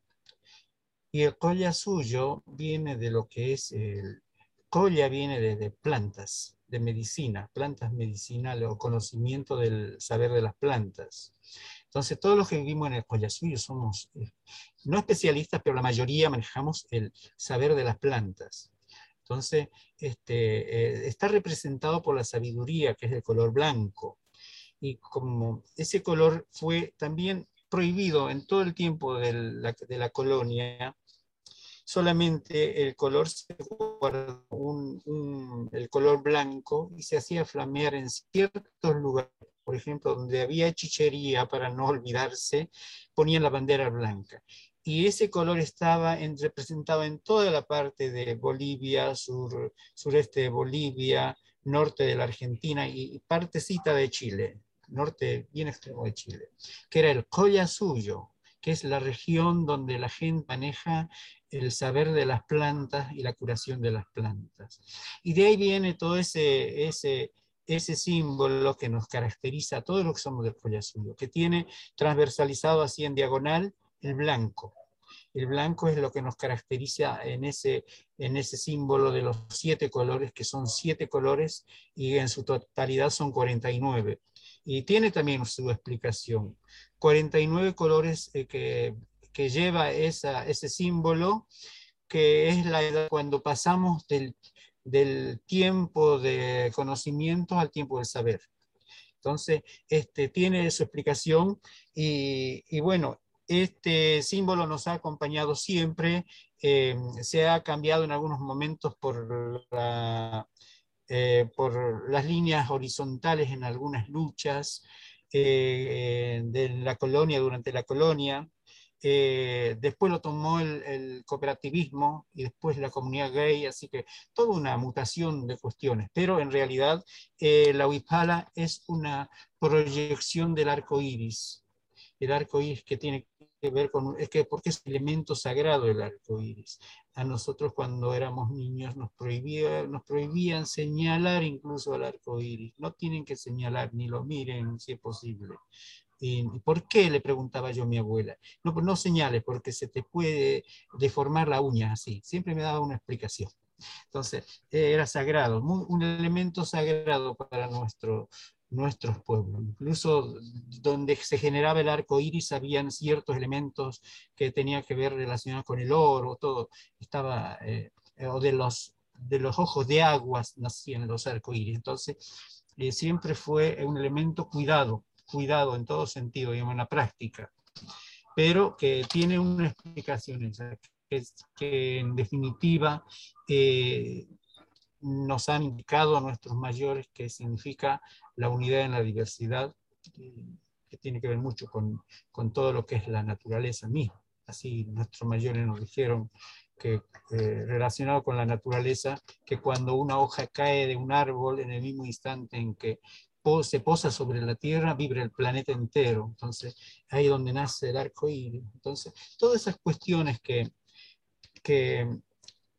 y el Collasuyo viene de lo que es el Colla viene de plantas, de medicina, plantas medicinales o conocimiento del saber de las plantas. Entonces, todos los que vivimos en el Collasuyo somos, eh, no especialistas, pero la mayoría manejamos el saber de las plantas. Entonces, este, eh, está representado por la sabiduría, que es el color blanco. Y como ese color fue también prohibido en todo el tiempo de la, de la colonia, solamente el color se guardó el color blanco y se hacía flamear en ciertos lugares, por ejemplo, donde había hechicería para no olvidarse, ponían la bandera blanca. Y ese color estaba en- representado en toda la parte de Bolivia, sur, sureste de Bolivia, norte de la Argentina y partecita de Chile, norte bien extremo de Chile, que era el Collasuyo, que es la región donde la gente maneja el saber de las plantas y la curación de las plantas. Y de ahí viene todo ese, ese, ese símbolo que nos caracteriza a todos los que somos del Collasuyo, que tiene transversalizado así en diagonal el blanco. El blanco es lo que nos caracteriza en ese, en ese símbolo de los siete colores, que son siete colores y en su totalidad son 49. Y tiene también su explicación. 49 colores eh, que, que lleva ese símbolo, que es la edad cuando pasamos del, tiempo de conocimiento al tiempo del saber. Entonces, este, tiene su explicación y, bueno, este símbolo nos ha acompañado siempre, eh, se ha cambiado en algunos momentos por, eh, por las líneas horizontales en algunas luchas eh, de la colonia, durante la colonia. Eh, después lo tomó el, el, cooperativismo y después la comunidad gay, así que toda una mutación de cuestiones, pero en realidad eh, la huipala es una proyección del arco iris, el arco iris que tiene que ver con, es que porque es elemento sagrado el arco iris. A nosotros cuando éramos niños nos, prohibía, nos prohibían señalar incluso el arco iris, no tienen que señalar ni lo miren si es posible. ¿Y por qué? Le preguntaba yo a mi abuela. No, no señales, porque se te puede deformar la uña así. Siempre me daba una explicación. Entonces, era sagrado, muy, un elemento sagrado para nuestro, nuestros pueblos. Incluso donde se generaba el arco iris, habían ciertos elementos que tenían que ver relacionados con el oro, todo. Estaba, eh, o de los, de los ojos de aguas nacían los arcoíris. Entonces, eh, siempre fue un elemento cuidado cuidado en todo sentido, digamos, en la práctica, pero que tiene una explicación que, es, que en definitiva eh, nos han indicado a nuestros mayores que significa la unidad en la diversidad, que tiene que ver mucho con, con todo lo que es la naturaleza misma. Así nuestros mayores nos dijeron que eh, relacionado con la naturaleza, que cuando una hoja cae de un árbol en el mismo instante en que se posa sobre la Tierra, vibra el planeta entero. Entonces, ahí es donde nace el arco iris. Entonces, todas esas cuestiones que, que,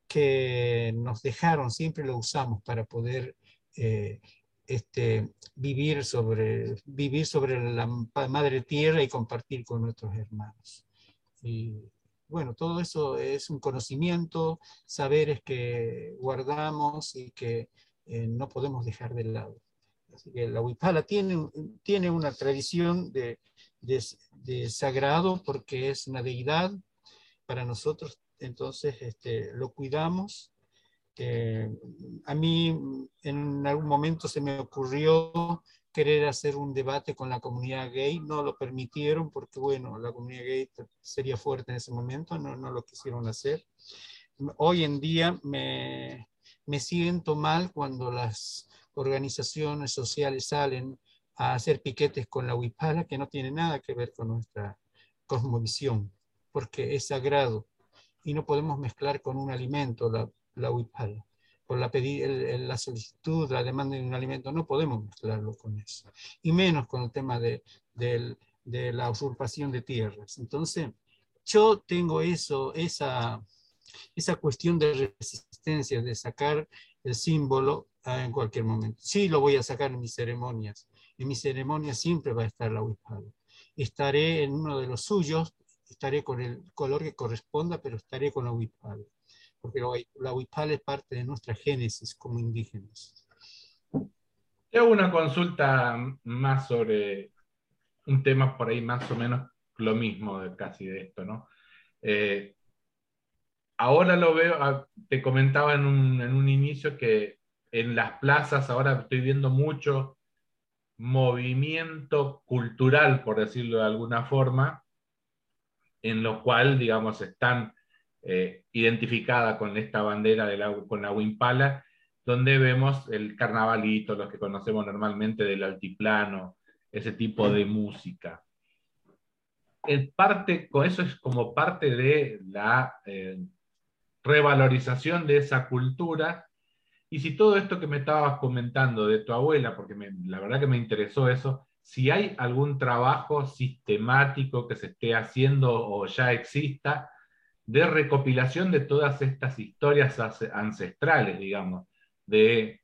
que nos dejaron, siempre lo usamos para poder eh, este, vivir, sobre, vivir sobre la madre tierra y compartir con nuestros hermanos. Y bueno, todo eso es un conocimiento, saberes que guardamos y que eh, no podemos dejar de lado. Así que la Huipala tiene, tiene una tradición de, de, sagrado porque es una deidad para nosotros, entonces este, lo cuidamos. Eh, a mí en algún momento se me ocurrió querer hacer un debate con la comunidad gay, no lo permitieron porque, bueno, la comunidad gay sería fuerte en ese momento, no, no lo quisieron hacer. Hoy en día me, me siento mal cuando las organizaciones sociales salen a hacer piquetes con la huipala, que no tiene nada que ver con nuestra cosmovisión, porque es sagrado y no podemos mezclar con un alimento la, la huipala. Por la, la solicitud, la demanda de un alimento, no podemos mezclarlo con eso. Y menos con el tema de, de, de la usurpación de tierras. Entonces, yo tengo eso, esa, esa cuestión de resistencia, de sacar el símbolo en cualquier momento. Sí, lo voy a sacar en mis ceremonias. En mis ceremonias siempre va a estar la huipala. Estaré en uno de los suyos, estaré con el color que corresponda, pero estaré con la huipala. Porque la huipala es parte de nuestra génesis como indígenas. Te hago una consulta más sobre un tema por ahí más o menos lo mismo de, casi de esto, ¿no? Eh, ahora lo veo, ah, te comentaba en un, en un inicio que en las plazas ahora estoy viendo mucho movimiento cultural, por decirlo de alguna forma, en lo cual, digamos, están eh, identificadas con esta bandera con la Wimpala, donde vemos el carnavalito, los que conocemos normalmente del altiplano, ese tipo de música. El parte, eso es como parte de la eh, revalorización de esa cultura y si todo esto que me estabas comentando de tu abuela, porque la verdad que me interesó eso, si hay algún trabajo sistemático que se esté haciendo o ya exista de recopilación de todas estas historias ancestrales, digamos, de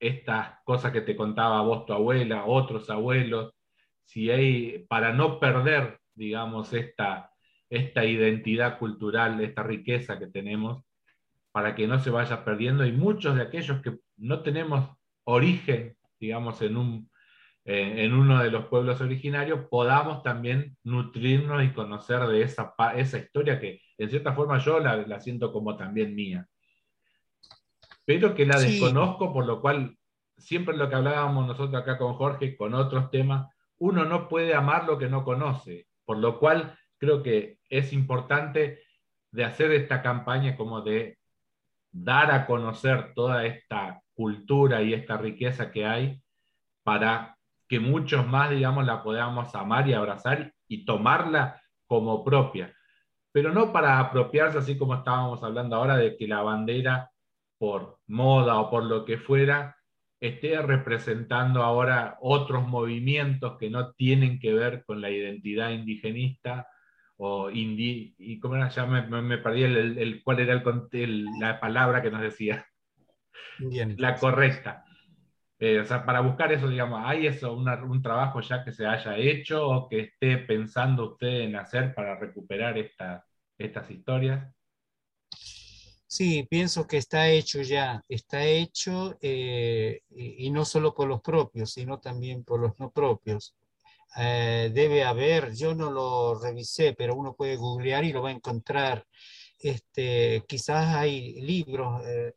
estas cosas que te contaba vos, tu abuela, otros abuelos, si hay, para no perder, digamos, esta, esta identidad cultural, esta riqueza que tenemos, para que no se vaya perdiendo y muchos de aquellos que no tenemos origen, digamos, en, un, eh, en uno de los pueblos originarios, podamos también nutrirnos y conocer de esa, esa historia que en cierta forma yo la, siento como también mía. Pero que la desconozco, por lo cual siempre lo que hablábamos nosotros acá con Jorge, con otros temas, uno no puede amar lo que no conoce, por lo cual creo que es importante de hacer esta campaña como de dar a conocer toda esta cultura y esta riqueza que hay para que muchos más, digamos, la podamos amar y abrazar y tomarla como propia. Pero no para apropiarse, así como estábamos hablando ahora, de que la bandera, por moda o por lo que fuera, esté representando ahora otros movimientos que no tienen que ver con la identidad indigenista o indi, y cómo era, ya me, perdí el, cuál era el, la palabra que nos decía. La correcta. Eh, o sea, para buscar eso, digamos, ¿hay eso, un trabajo ya que se haya hecho o que esté pensando usted en hacer para recuperar esta, estas historias? Sí, pienso que está hecho ya, está hecho eh, y, no solo por los propios, sino también por los no propios. Eh, debe haber, yo no lo revisé, pero uno puede googlear y lo va a encontrar. Este, quizás hay libros eh,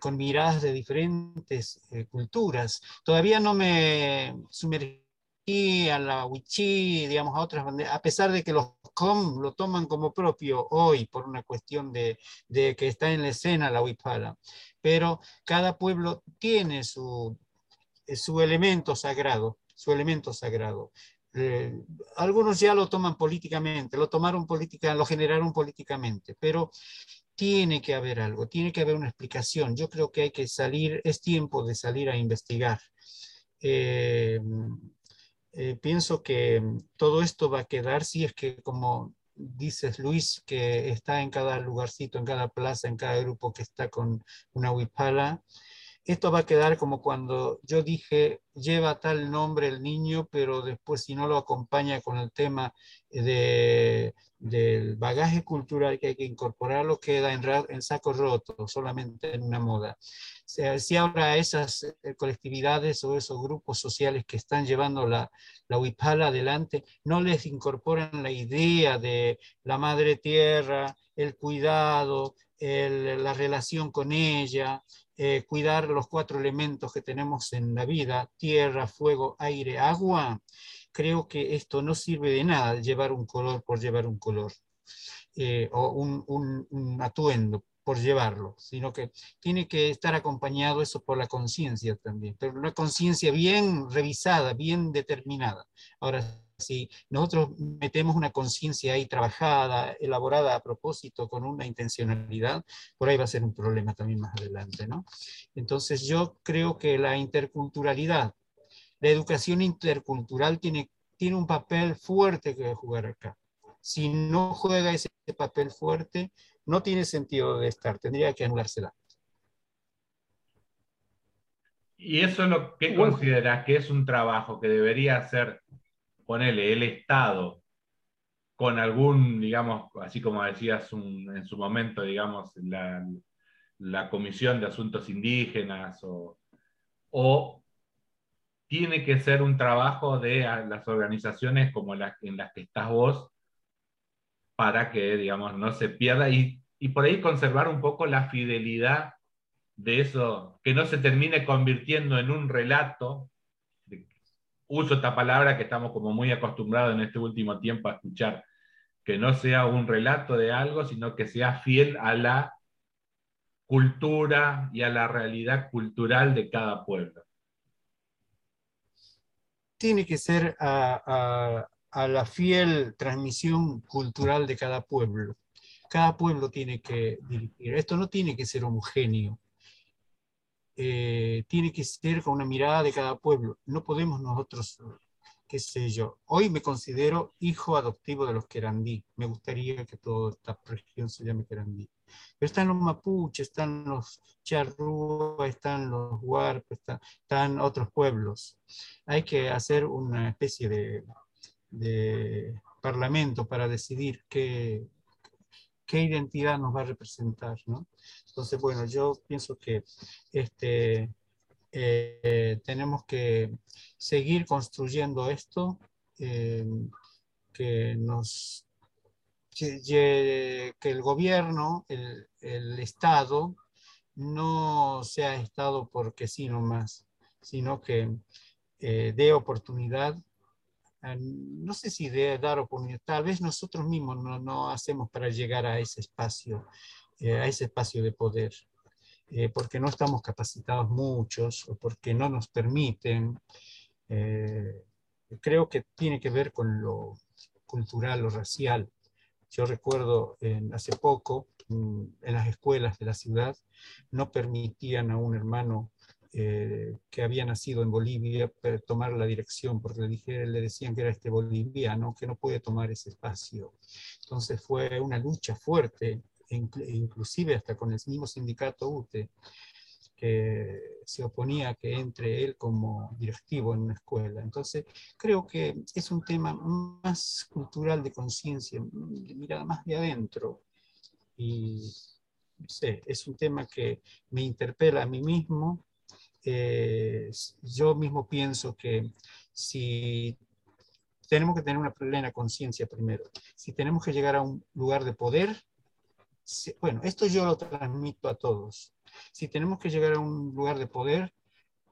con miradas de diferentes eh, culturas. Todavía no me sumergí a la Wichí, digamos, a otras a pesar de que los com lo toman como propio hoy por una cuestión de, de que está en la escena la huipala, pero cada pueblo tiene su, su elemento sagrado, su elemento sagrado. Eh, algunos ya lo toman políticamente, lo tomaron política, lo generaron políticamente, pero tiene que haber algo, tiene que haber una explicación. Yo creo que hay que salir, es tiempo de salir a investigar. Eh, eh, pienso que todo esto va a quedar si es que, como dices Luis, que está en cada lugarcito, en cada plaza, en cada grupo que está con una huipala, esto va a quedar como cuando yo dije, lleva tal nombre el niño, pero después si no lo acompaña con el tema de, del bagaje cultural que hay que incorporarlo, queda en, en saco roto, solamente en una moda. Si ahora esas eh, colectividades o esos grupos sociales que están llevando la, la huipala adelante, no les incorporan la idea de la madre tierra, el cuidado, la relación con ella, eh, cuidar los cuatro elementos que tenemos en la vida, tierra, fuego, aire, agua, creo que esto no sirve de nada llevar un color por llevar un color eh, o un, un, atuendo por llevarlo, sino que tiene que estar acompañado eso por la conciencia también, pero una conciencia bien revisada, bien determinada. Ahora, si nosotros metemos una conciencia ahí trabajada, elaborada a propósito, con una intencionalidad, por ahí va a ser un problema también más adelante, ¿no? Entonces yo creo que la interculturalidad, la educación intercultural tiene, tiene un papel fuerte que jugar acá. Si no juega ese papel fuerte, no tiene sentido de estar, tendría que anulársela. ¿Y eso es lo que consideras que es un trabajo que debería hacer ponele el Estado con algún, digamos, así como decías en su momento, digamos, la, Comisión de Asuntos Indígenas, o, o, tiene que ser un trabajo de las organizaciones como las en las que estás vos, para que, digamos, no se pierda y, y por ahí conservar un poco la fidelidad de eso, que no se termine convirtiendo en un relato uso esta palabra que estamos como muy acostumbrados en este último tiempo a escuchar, que no sea un relato de algo, sino que sea fiel a la cultura y a la realidad cultural de cada pueblo. Tiene que ser a, a la fiel transmisión cultural de cada pueblo. Cada pueblo tiene que dirigir. Esto no tiene que ser homogéneo. Eh, tiene que ser con una mirada de cada pueblo. No podemos nosotros, qué sé yo, hoy me considero hijo adoptivo de los querandí. Me gustaría que toda esta región se llame querandí. Pero están los mapuches, están los charrúa, están los huarpes, están, otros pueblos. Hay que hacer una especie de, de parlamento para decidir qué, qué identidad nos va a representar, ¿no? Entonces, bueno, yo pienso que este, eh, tenemos que seguir construyendo esto, eh, que nos que, el gobierno, el, el, Estado, no sea Estado porque sí nomás, sino que eh, dé oportunidad no sé si de dar oportunidad, tal vez nosotros mismos no, no hacemos para llegar a ese espacio eh, a ese espacio de poder, eh, porque no estamos capacitados muchos o porque no nos permiten. Eh, creo que tiene que ver con lo cultural, lo racial. Yo recuerdo hace poco en las escuelas de la ciudad no permitían a un hermano que había nacido en Bolivia tomar la dirección, porque le, dije, le decían que era este boliviano, que no puede tomar ese espacio. Entonces fue una lucha fuerte inclusive hasta con el mismo sindicato UTE, que se oponía a que entre él como directivo en una escuela. Entonces, creo que es un tema más cultural de conciencia, de mirada más de adentro. Y no sé, es un tema que me interpela a mí mismo. Eh, yo mismo pienso que si tenemos que tener una plena conciencia primero, si tenemos que llegar a un lugar de poder, bueno, esto yo lo transmito a todos. Si tenemos que llegar a un lugar de poder,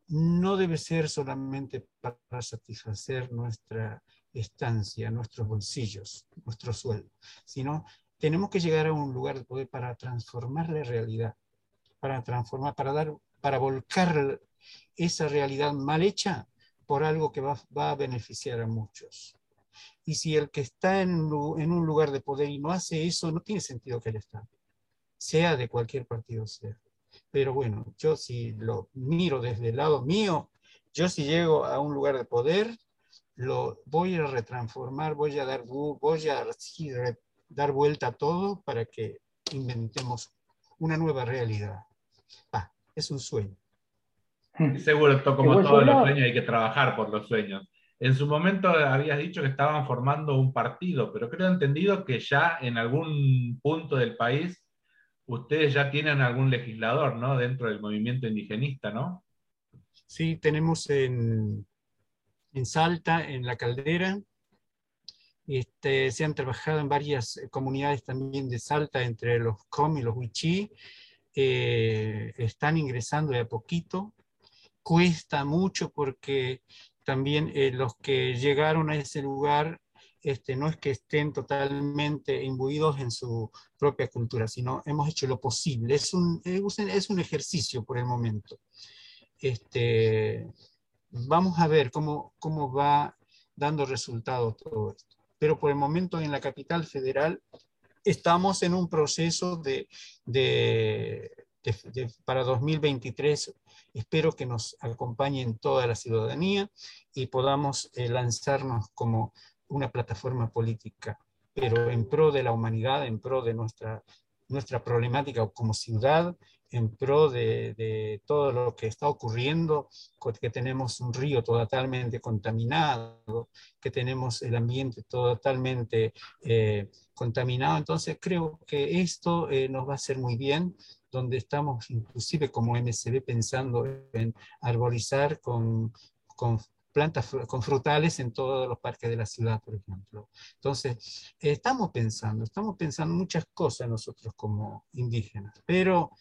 no debe ser solamente para satisfacer nuestra estancia, nuestros bolsillos, nuestro sueldo, sino tenemos que llegar a un lugar de poder para transformar la realidad, para transformar, para dar, para volcar esa realidad mal hecha por algo que va, a beneficiar a muchos. Y si el que está en, en, un lugar de poder y no hace eso, no tiene sentido que él esté, sea de cualquier partido sea. Pero bueno, yo si lo miro desde el lado mío, yo si llego a un lugar de poder, lo voy a retransformar, voy a dar, voy a dar vuelta a todo para que inventemos una nueva realidad. Ah, es un sueño. Seguro, como todos los sueños, hay que trabajar por los sueños. En su momento habías dicho que estaban formando un partido, pero creo entendido que ya en algún punto del país ustedes ya tienen algún legislador, ¿no? Dentro del movimiento indigenista, ¿no? Sí, tenemos en, en Salta, en La Caldera. Este, se han trabajado en varias comunidades también de Salta, entre los Com y los Huichí. Eh, están ingresando de a poquito. Cuesta mucho porque también eh, los que llegaron a ese lugar este, no es que estén totalmente imbuidos en su propia cultura, sino hemos hecho lo posible. Es un, es un ejercicio por el momento. Este, vamos a ver cómo, cómo va dando resultados todo esto. Pero por el momento en la capital federal estamos en un proceso de, de, para 2023. Espero que nos acompañen toda la ciudadanía y podamos eh, lanzarnos como una plataforma política, pero en pro de la humanidad, en pro de nuestra, nuestra problemática como ciudad, en pro de, todo lo que está ocurriendo, que tenemos un río totalmente contaminado, que tenemos el ambiente totalmente eh, contaminado. Entonces creo que esto eh, nos va a hacer muy bien, donde estamos inclusive como MSB pensando en arborizar con plantas con frutales en todos los parques de la ciudad, por ejemplo. Entonces, estamos pensando, estamos pensando muchas cosas nosotros como indígenas, pero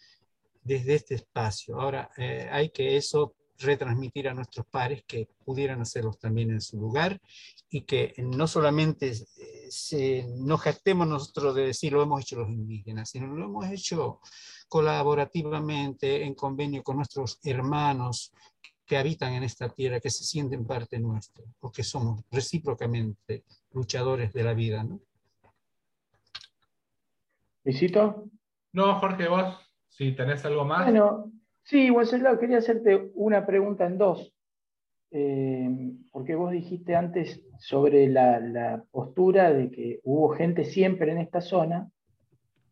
desde este espacio. Ahora, eh, hay que eso retransmitir a nuestros pares que pudieran hacerlos también en su lugar y que no solamente eh, se, nos jactemos nosotros de decir lo hemos hecho los indígenas, sino lo hemos hecho colaborativamente en convenio con nuestros hermanos que habitan en esta tierra, que se sienten parte nuestra, porque somos recíprocamente luchadores de la vida. ¿no? ¿Visito? No, Jorge, vos. Si tenés algo más. Bueno, sí, Wenceslao, quería hacerte una pregunta en dos. Eh, porque vos dijiste antes sobre la, postura de que hubo gente siempre en esta zona.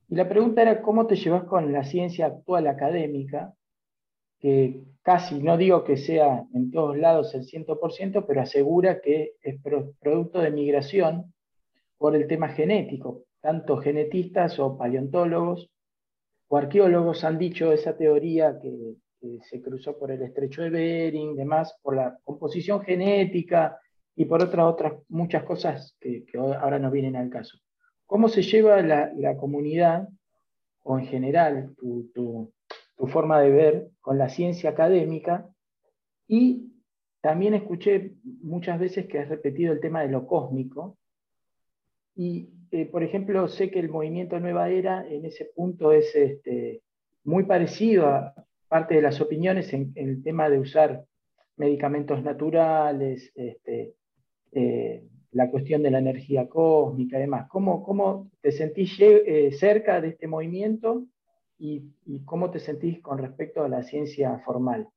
Y la pregunta era cómo te llevas con la ciencia actual académica, que casi, no digo que sea en todos lados el 100%, pero asegura que es producto de migración por el tema genético. Tanto genetistas o paleontólogos o arqueólogos han dicho esa teoría que, se cruzó por el estrecho de Bering, demás, por la composición genética y por otras, otras muchas cosas que, ahora no vienen al caso. ¿Cómo se lleva la, comunidad, o en general tu, forma de ver con la ciencia académica? Y también escuché muchas veces que has repetido el tema de lo cósmico, y eh, por ejemplo, sé que el movimiento Nueva Era en ese punto es este, muy parecido a parte de las opiniones en, el tema de usar medicamentos naturales, este, eh, la cuestión de la energía cósmica y demás. ¿Cómo, cómo te sentís eh, cerca de este movimiento y, cómo te sentís con respecto a la ciencia formal?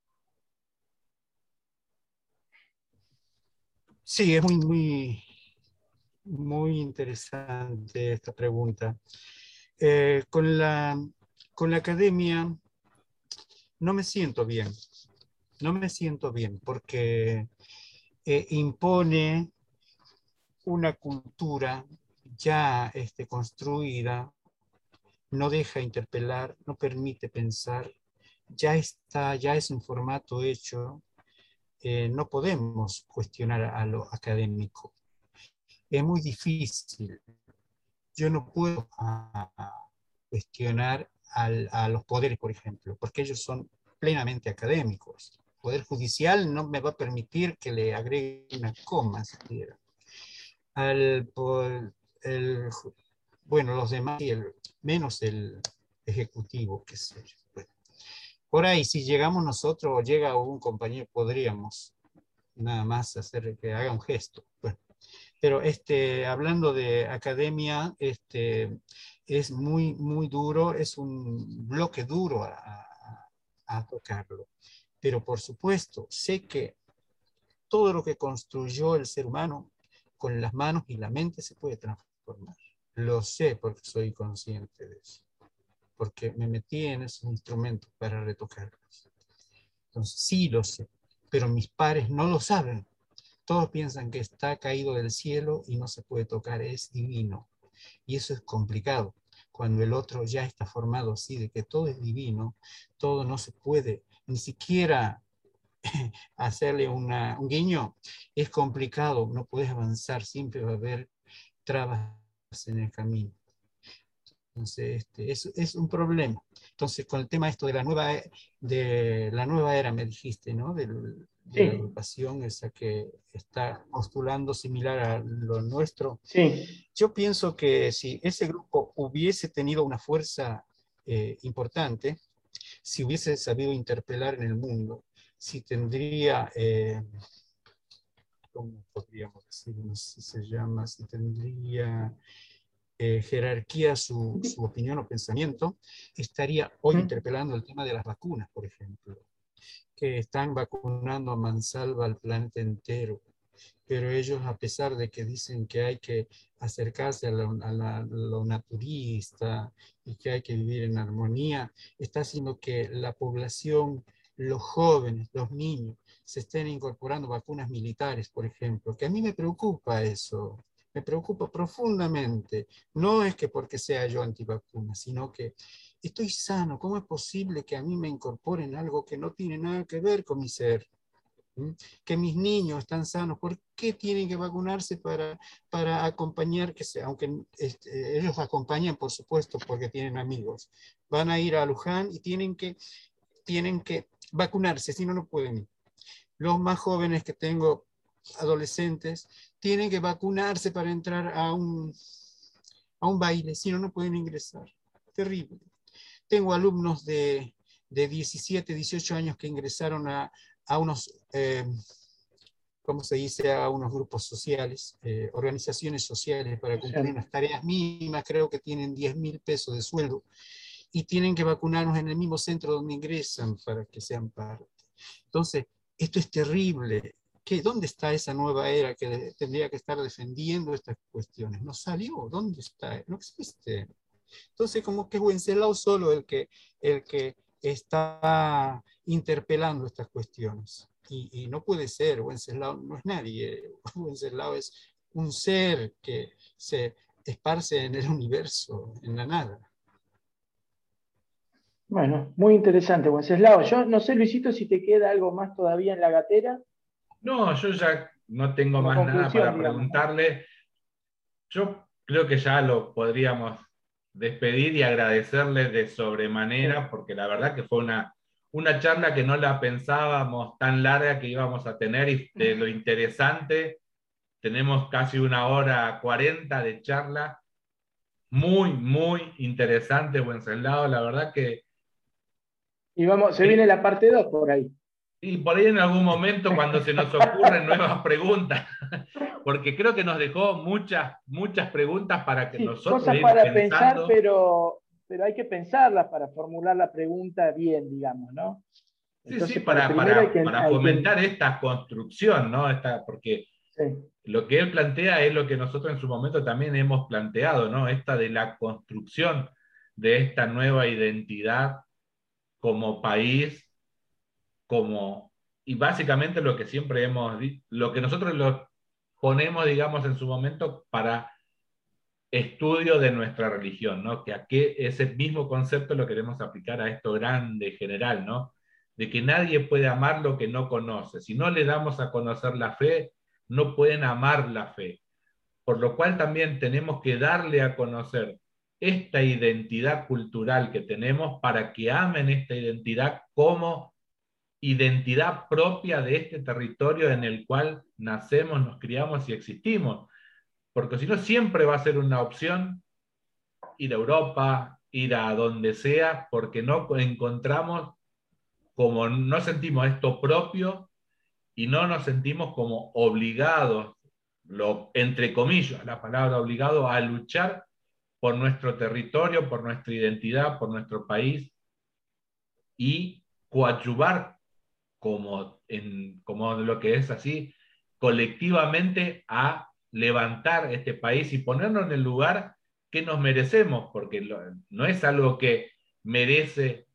Sí, es muy, muy, muy interesante esta pregunta. Eh, con, la, con la academia no me siento bien, no me siento bien porque eh, impone una cultura ya este, construida, no deja interpelar, no permite pensar, ya está, ya es un formato hecho, eh, no podemos cuestionar a lo académico es muy difícil. Yo no puedo ah, cuestionar a los poderes, por ejemplo, porque ellos son plenamente académicos. El Poder Judicial no me va a permitir que le agregue una coma siquiera. al, bueno, los demás y el, menos el ejecutivo, qué sé yo. por ahí, si llegamos nosotros o llega un compañero, podríamos nada más hacer que haga un gesto. Bueno, pero este, hablando de academia, este, es muy, muy duro, es un bloque duro a, a tocarlo. Pero por supuesto, sé que todo lo que construyó el ser humano con las manos y la mente se puede transformar. Lo sé porque soy consciente de eso, porque me metí en esos instrumentos para retocarlos. Entonces, sí lo sé, pero mis pares no lo saben. Todos piensan que está caído del cielo y no se puede tocar, es divino. Y eso es complicado. Cuando el otro ya está formado así, de que todo es divino, todo no se puede, ni siquiera hacerle un guiño, es complicado, no puedes avanzar, siempre va a haber trabas en el camino. Entonces, este, es, es, un problema. Entonces, con el tema esto de la nueva, de la nueva era, me dijiste, ¿no? De, la educación, esa que está postulando similar a lo nuestro. Sí. Yo pienso que si ese grupo hubiese tenido una fuerza eh, importante, si hubiese sabido interpelar en el mundo, si tendría, eh, ¿cómo podríamos decir? No sé si se llama, si tendría eh, jerarquía su, su, opinión o pensamiento, estaría hoy interpelando el tema de las vacunas, por ejemplo, que están vacunando a mansalva al planeta entero pero ellos a pesar de que dicen que hay que acercarse a lo, naturista y que hay que vivir en armonía, está haciendo que la población, los jóvenes, los niños, se estén incorporando vacunas militares, por ejemplo, que a mí me preocupa eso, me preocupa profundamente. No es que porque sea yo antivacuna, sino que estoy sano, ¿cómo es posible que a mí me incorporen algo que no tiene nada que ver con mi ser? que mis niños están sanos, ¿por qué tienen que vacunarse para, para acompañar, que sea, aunque este, ellos acompañan, por supuesto, porque tienen amigos, van a ir a Luján y tienen que, tienen que vacunarse, si no, no pueden ir. Los más jóvenes que tengo, adolescentes, tienen que vacunarse para entrar a un, a un baile, si no, no pueden ingresar. Terrible. Tengo alumnos de, de 17, 18 años que ingresaron a, a unos, eh, ¿cómo se dice?, a unos grupos sociales, eh, organizaciones sociales para cumplir unas tareas mínimas, creo que tienen 10 mil pesos de sueldo, y tienen que vacunarnos en el mismo centro donde ingresan para que sean parte. Entonces, esto es terrible. ¿Qué, ¿Dónde está esa nueva era que tendría que estar defendiendo estas cuestiones? No salió, ¿dónde está? No existe. Entonces, como que es Wenceslao solo el que, el que está interpelando estas cuestiones. Y, no puede ser, Wenceslao no es nadie, Wenceslao es un ser que se esparce en el universo, en la nada. Bueno, muy interesante, Wenceslao. Yo no sé, Luisito, si te queda algo más todavía en la gatera. No, yo ya no tengo más nada para preguntarle. Yo creo que ya lo podríamos despedir y agradecerle de sobremanera, porque la verdad que fue una, una charla que no la pensábamos tan larga que íbamos a tener y de lo interesante, tenemos casi una hora cuarenta de charla, muy, muy interesante, Wenceslao, la verdad que... Y vamos, se viene la parte 2 por ahí. Y por ahí en algún momento cuando se nos ocurren nuevas preguntas, porque creo que nos dejó muchas, muchas preguntas para que nosotros... Cosas para pensar, pero, pero hay que pensarlas para formular la pregunta bien, digamos, ¿no? sí, sí, para, para, para fomentar esta construcción, ¿no? Esta, porque lo que él plantea es lo que nosotros en su momento también hemos planteado, ¿no? Esta de la construcción de esta nueva identidad como país como, y básicamente lo que siempre hemos, lo que nosotros lo ponemos, digamos, en su momento para estudio de nuestra religión, ¿no? Que aquí ese mismo concepto lo queremos aplicar a esto grande, general, ¿no? De que nadie puede amar lo que no conoce. Si no le damos a conocer la fe, no pueden amar la fe. Por lo cual también tenemos que darle a conocer esta identidad cultural que tenemos para que amen esta identidad como identidad propia de este territorio en el cual nacemos, nos criamos y existimos. porque si no siempre va a ser una opción ir a Europa, ir a donde sea, porque no encontramos como no sentimos esto propio y no nos sentimos como obligados, lo, entre comillas, la palabra obligado, a luchar por nuestro territorio, por nuestra identidad, por nuestro país y coadyuvar como, en, como lo que es así, colectivamente a levantar este país y ponernos en el lugar que nos merecemos, porque no es algo que merece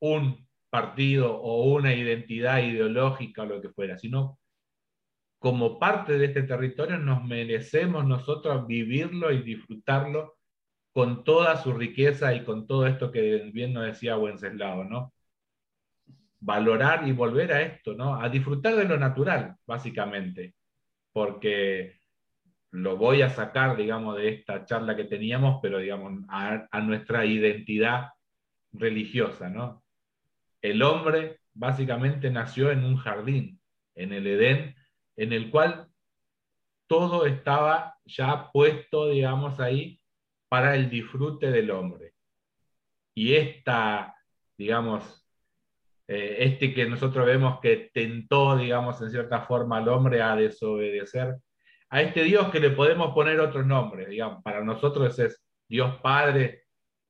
un partido o una identidad ideológica o lo que fuera, sino como parte de este territorio nos merecemos nosotros vivirlo y disfrutarlo con toda su riqueza y con todo esto que bien nos decía Wenceslao, ¿no? Valorar y volver a esto, ¿no? A disfrutar de lo natural, básicamente, porque lo voy a sacar, digamos, de esta charla que teníamos, pero, digamos, a, a nuestra identidad religiosa, ¿no? El hombre básicamente nació en un jardín, en el Edén, en el cual todo estaba ya puesto, digamos, ahí para el disfrute del hombre. Y esta, digamos, eh, este que nosotros vemos que tentó, digamos, en cierta forma al hombre a desobedecer, a este Dios que le podemos poner otros nombres, digamos, para nosotros es Dios Padre,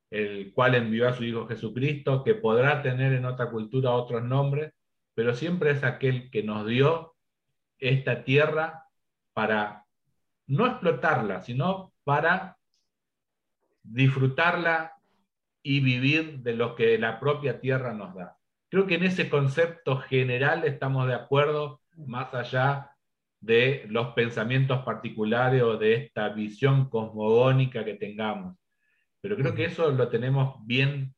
el cual envió a su Hijo Jesucristo, que podrá tener en otra cultura otros nombres, pero siempre es aquel que nos dio esta tierra para no explotarla, sino para disfrutarla y vivir de lo que la propia tierra nos da. Creo que en ese concepto general estamos de acuerdo, más allá de los pensamientos particulares o de esta visión cosmogónica que tengamos. Pero creo que eso lo tenemos bien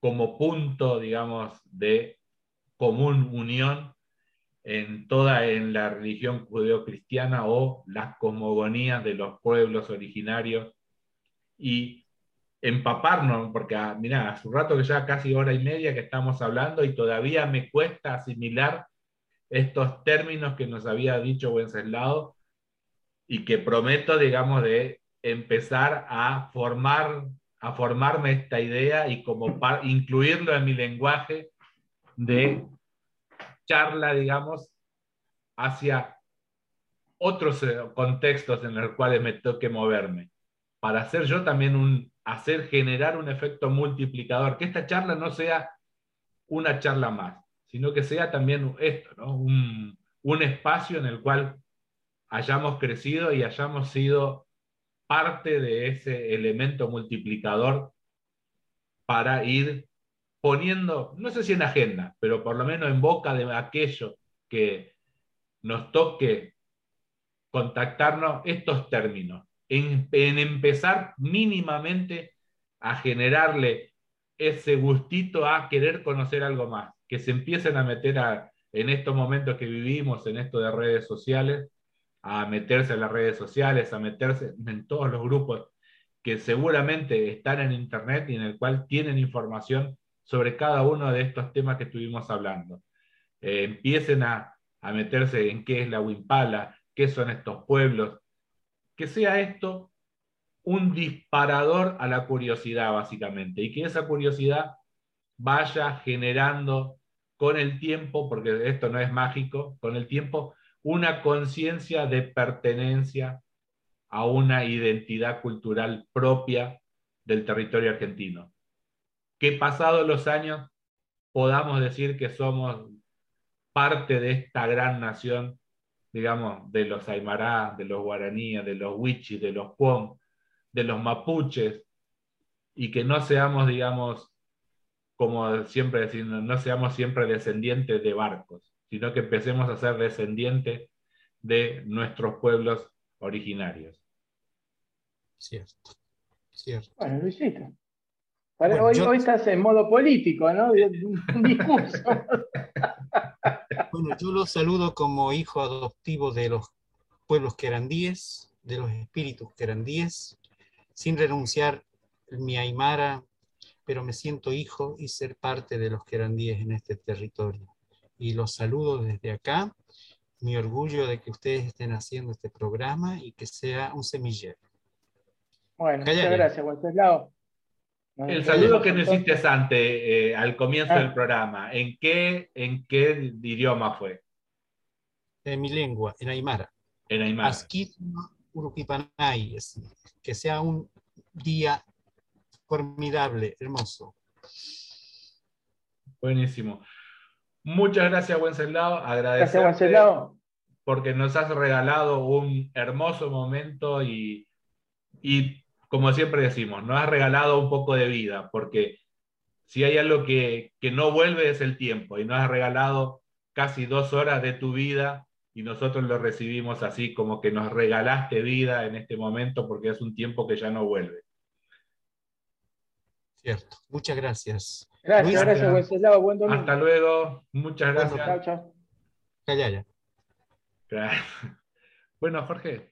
como punto, digamos, de común unión en toda en la religión judeocristiana o las cosmogonías de los pueblos originarios y empaparnos, porque ah, mira, hace un rato que ya casi hora y media que estamos hablando y todavía me cuesta asimilar estos términos que nos había dicho Wenceslao y que prometo, digamos, de empezar a formar a formarme esta idea y como incluirlo en mi lenguaje de charla, digamos, hacia otros eh, contextos en los cuales me toque moverme para hacer yo también un, hacer generar un efecto multiplicador, que esta charla no sea una charla más, sino que sea también esto, un, un espacio en el cual hayamos crecido y hayamos sido parte de ese elemento multiplicador para ir poniendo, no sé si en agenda, pero por lo menos en boca de aquello que nos toque contactarnos estos términos en, empezar mínimamente a generarle ese gustito a querer conocer algo más, que se empiecen a meter en estos momentos que vivimos, en esto de redes sociales, a meterse en las redes sociales, a meterse en todos los grupos que seguramente están en Internet y en el cual tienen información sobre cada uno de estos temas que estuvimos hablando. Eh, empiecen a, a meterse en qué es la Wimpala, qué son estos pueblos, que sea esto un disparador a la curiosidad, básicamente, y que esa curiosidad vaya generando con el tiempo, porque esto no es mágico, con el tiempo, una conciencia de pertenencia a una identidad cultural propia del territorio argentino. Que pasados los años podamos decir que somos parte de esta gran nación digamos, de los Aymara, de los guaraníes, de los huichis, de los Puom, de los mapuches, y que no seamos, digamos, como siempre decimos, no seamos siempre descendientes de barcos, sino que empecemos a ser descendientes de nuestros pueblos originarios. Cierto, cierto. Bueno, Luisito. hoy, hoy, estás en modo político, ¿no? Un discurso. Bueno, yo los saludo como hijo adoptivo de los pueblos querandíes, de los espíritus querandíes, sin renunciar mi aymara, pero me siento hijo y ser parte de los querandíes en este territorio. Y los saludo desde acá mi orgullo de que ustedes estén haciendo este programa y que sea un semillero. Bueno, muchas gracias, Wenceslao. El saludo que nos entonces. hiciste antes, eh, al comienzo Ah. del programa, ¿en qué, ¿en qué idioma fue? En mi lengua, en Aymara. En Aymara. Asquisma Uruquipanay, que sea un día formidable, hermoso. Buenísimo. Muchas gracias, Wenceslao. Gracias, Agradecerte Wenceslao. porque nos has regalado un hermoso momento y, y como siempre decimos, nos has regalado un poco de vida, porque si hay algo que, que no vuelve es el tiempo y nos has regalado casi dos horas de tu vida y nosotros lo recibimos así como que nos regalaste vida en este momento porque es un tiempo que ya no vuelve. Cierto. Muchas gracias. Gracias, Luis, gracias, hasta- Wenceslao. Buen domingo. Hasta luego, muchas Bueno, gracias. Chao, chao. Callaya. Gracias. Bueno, Jorge.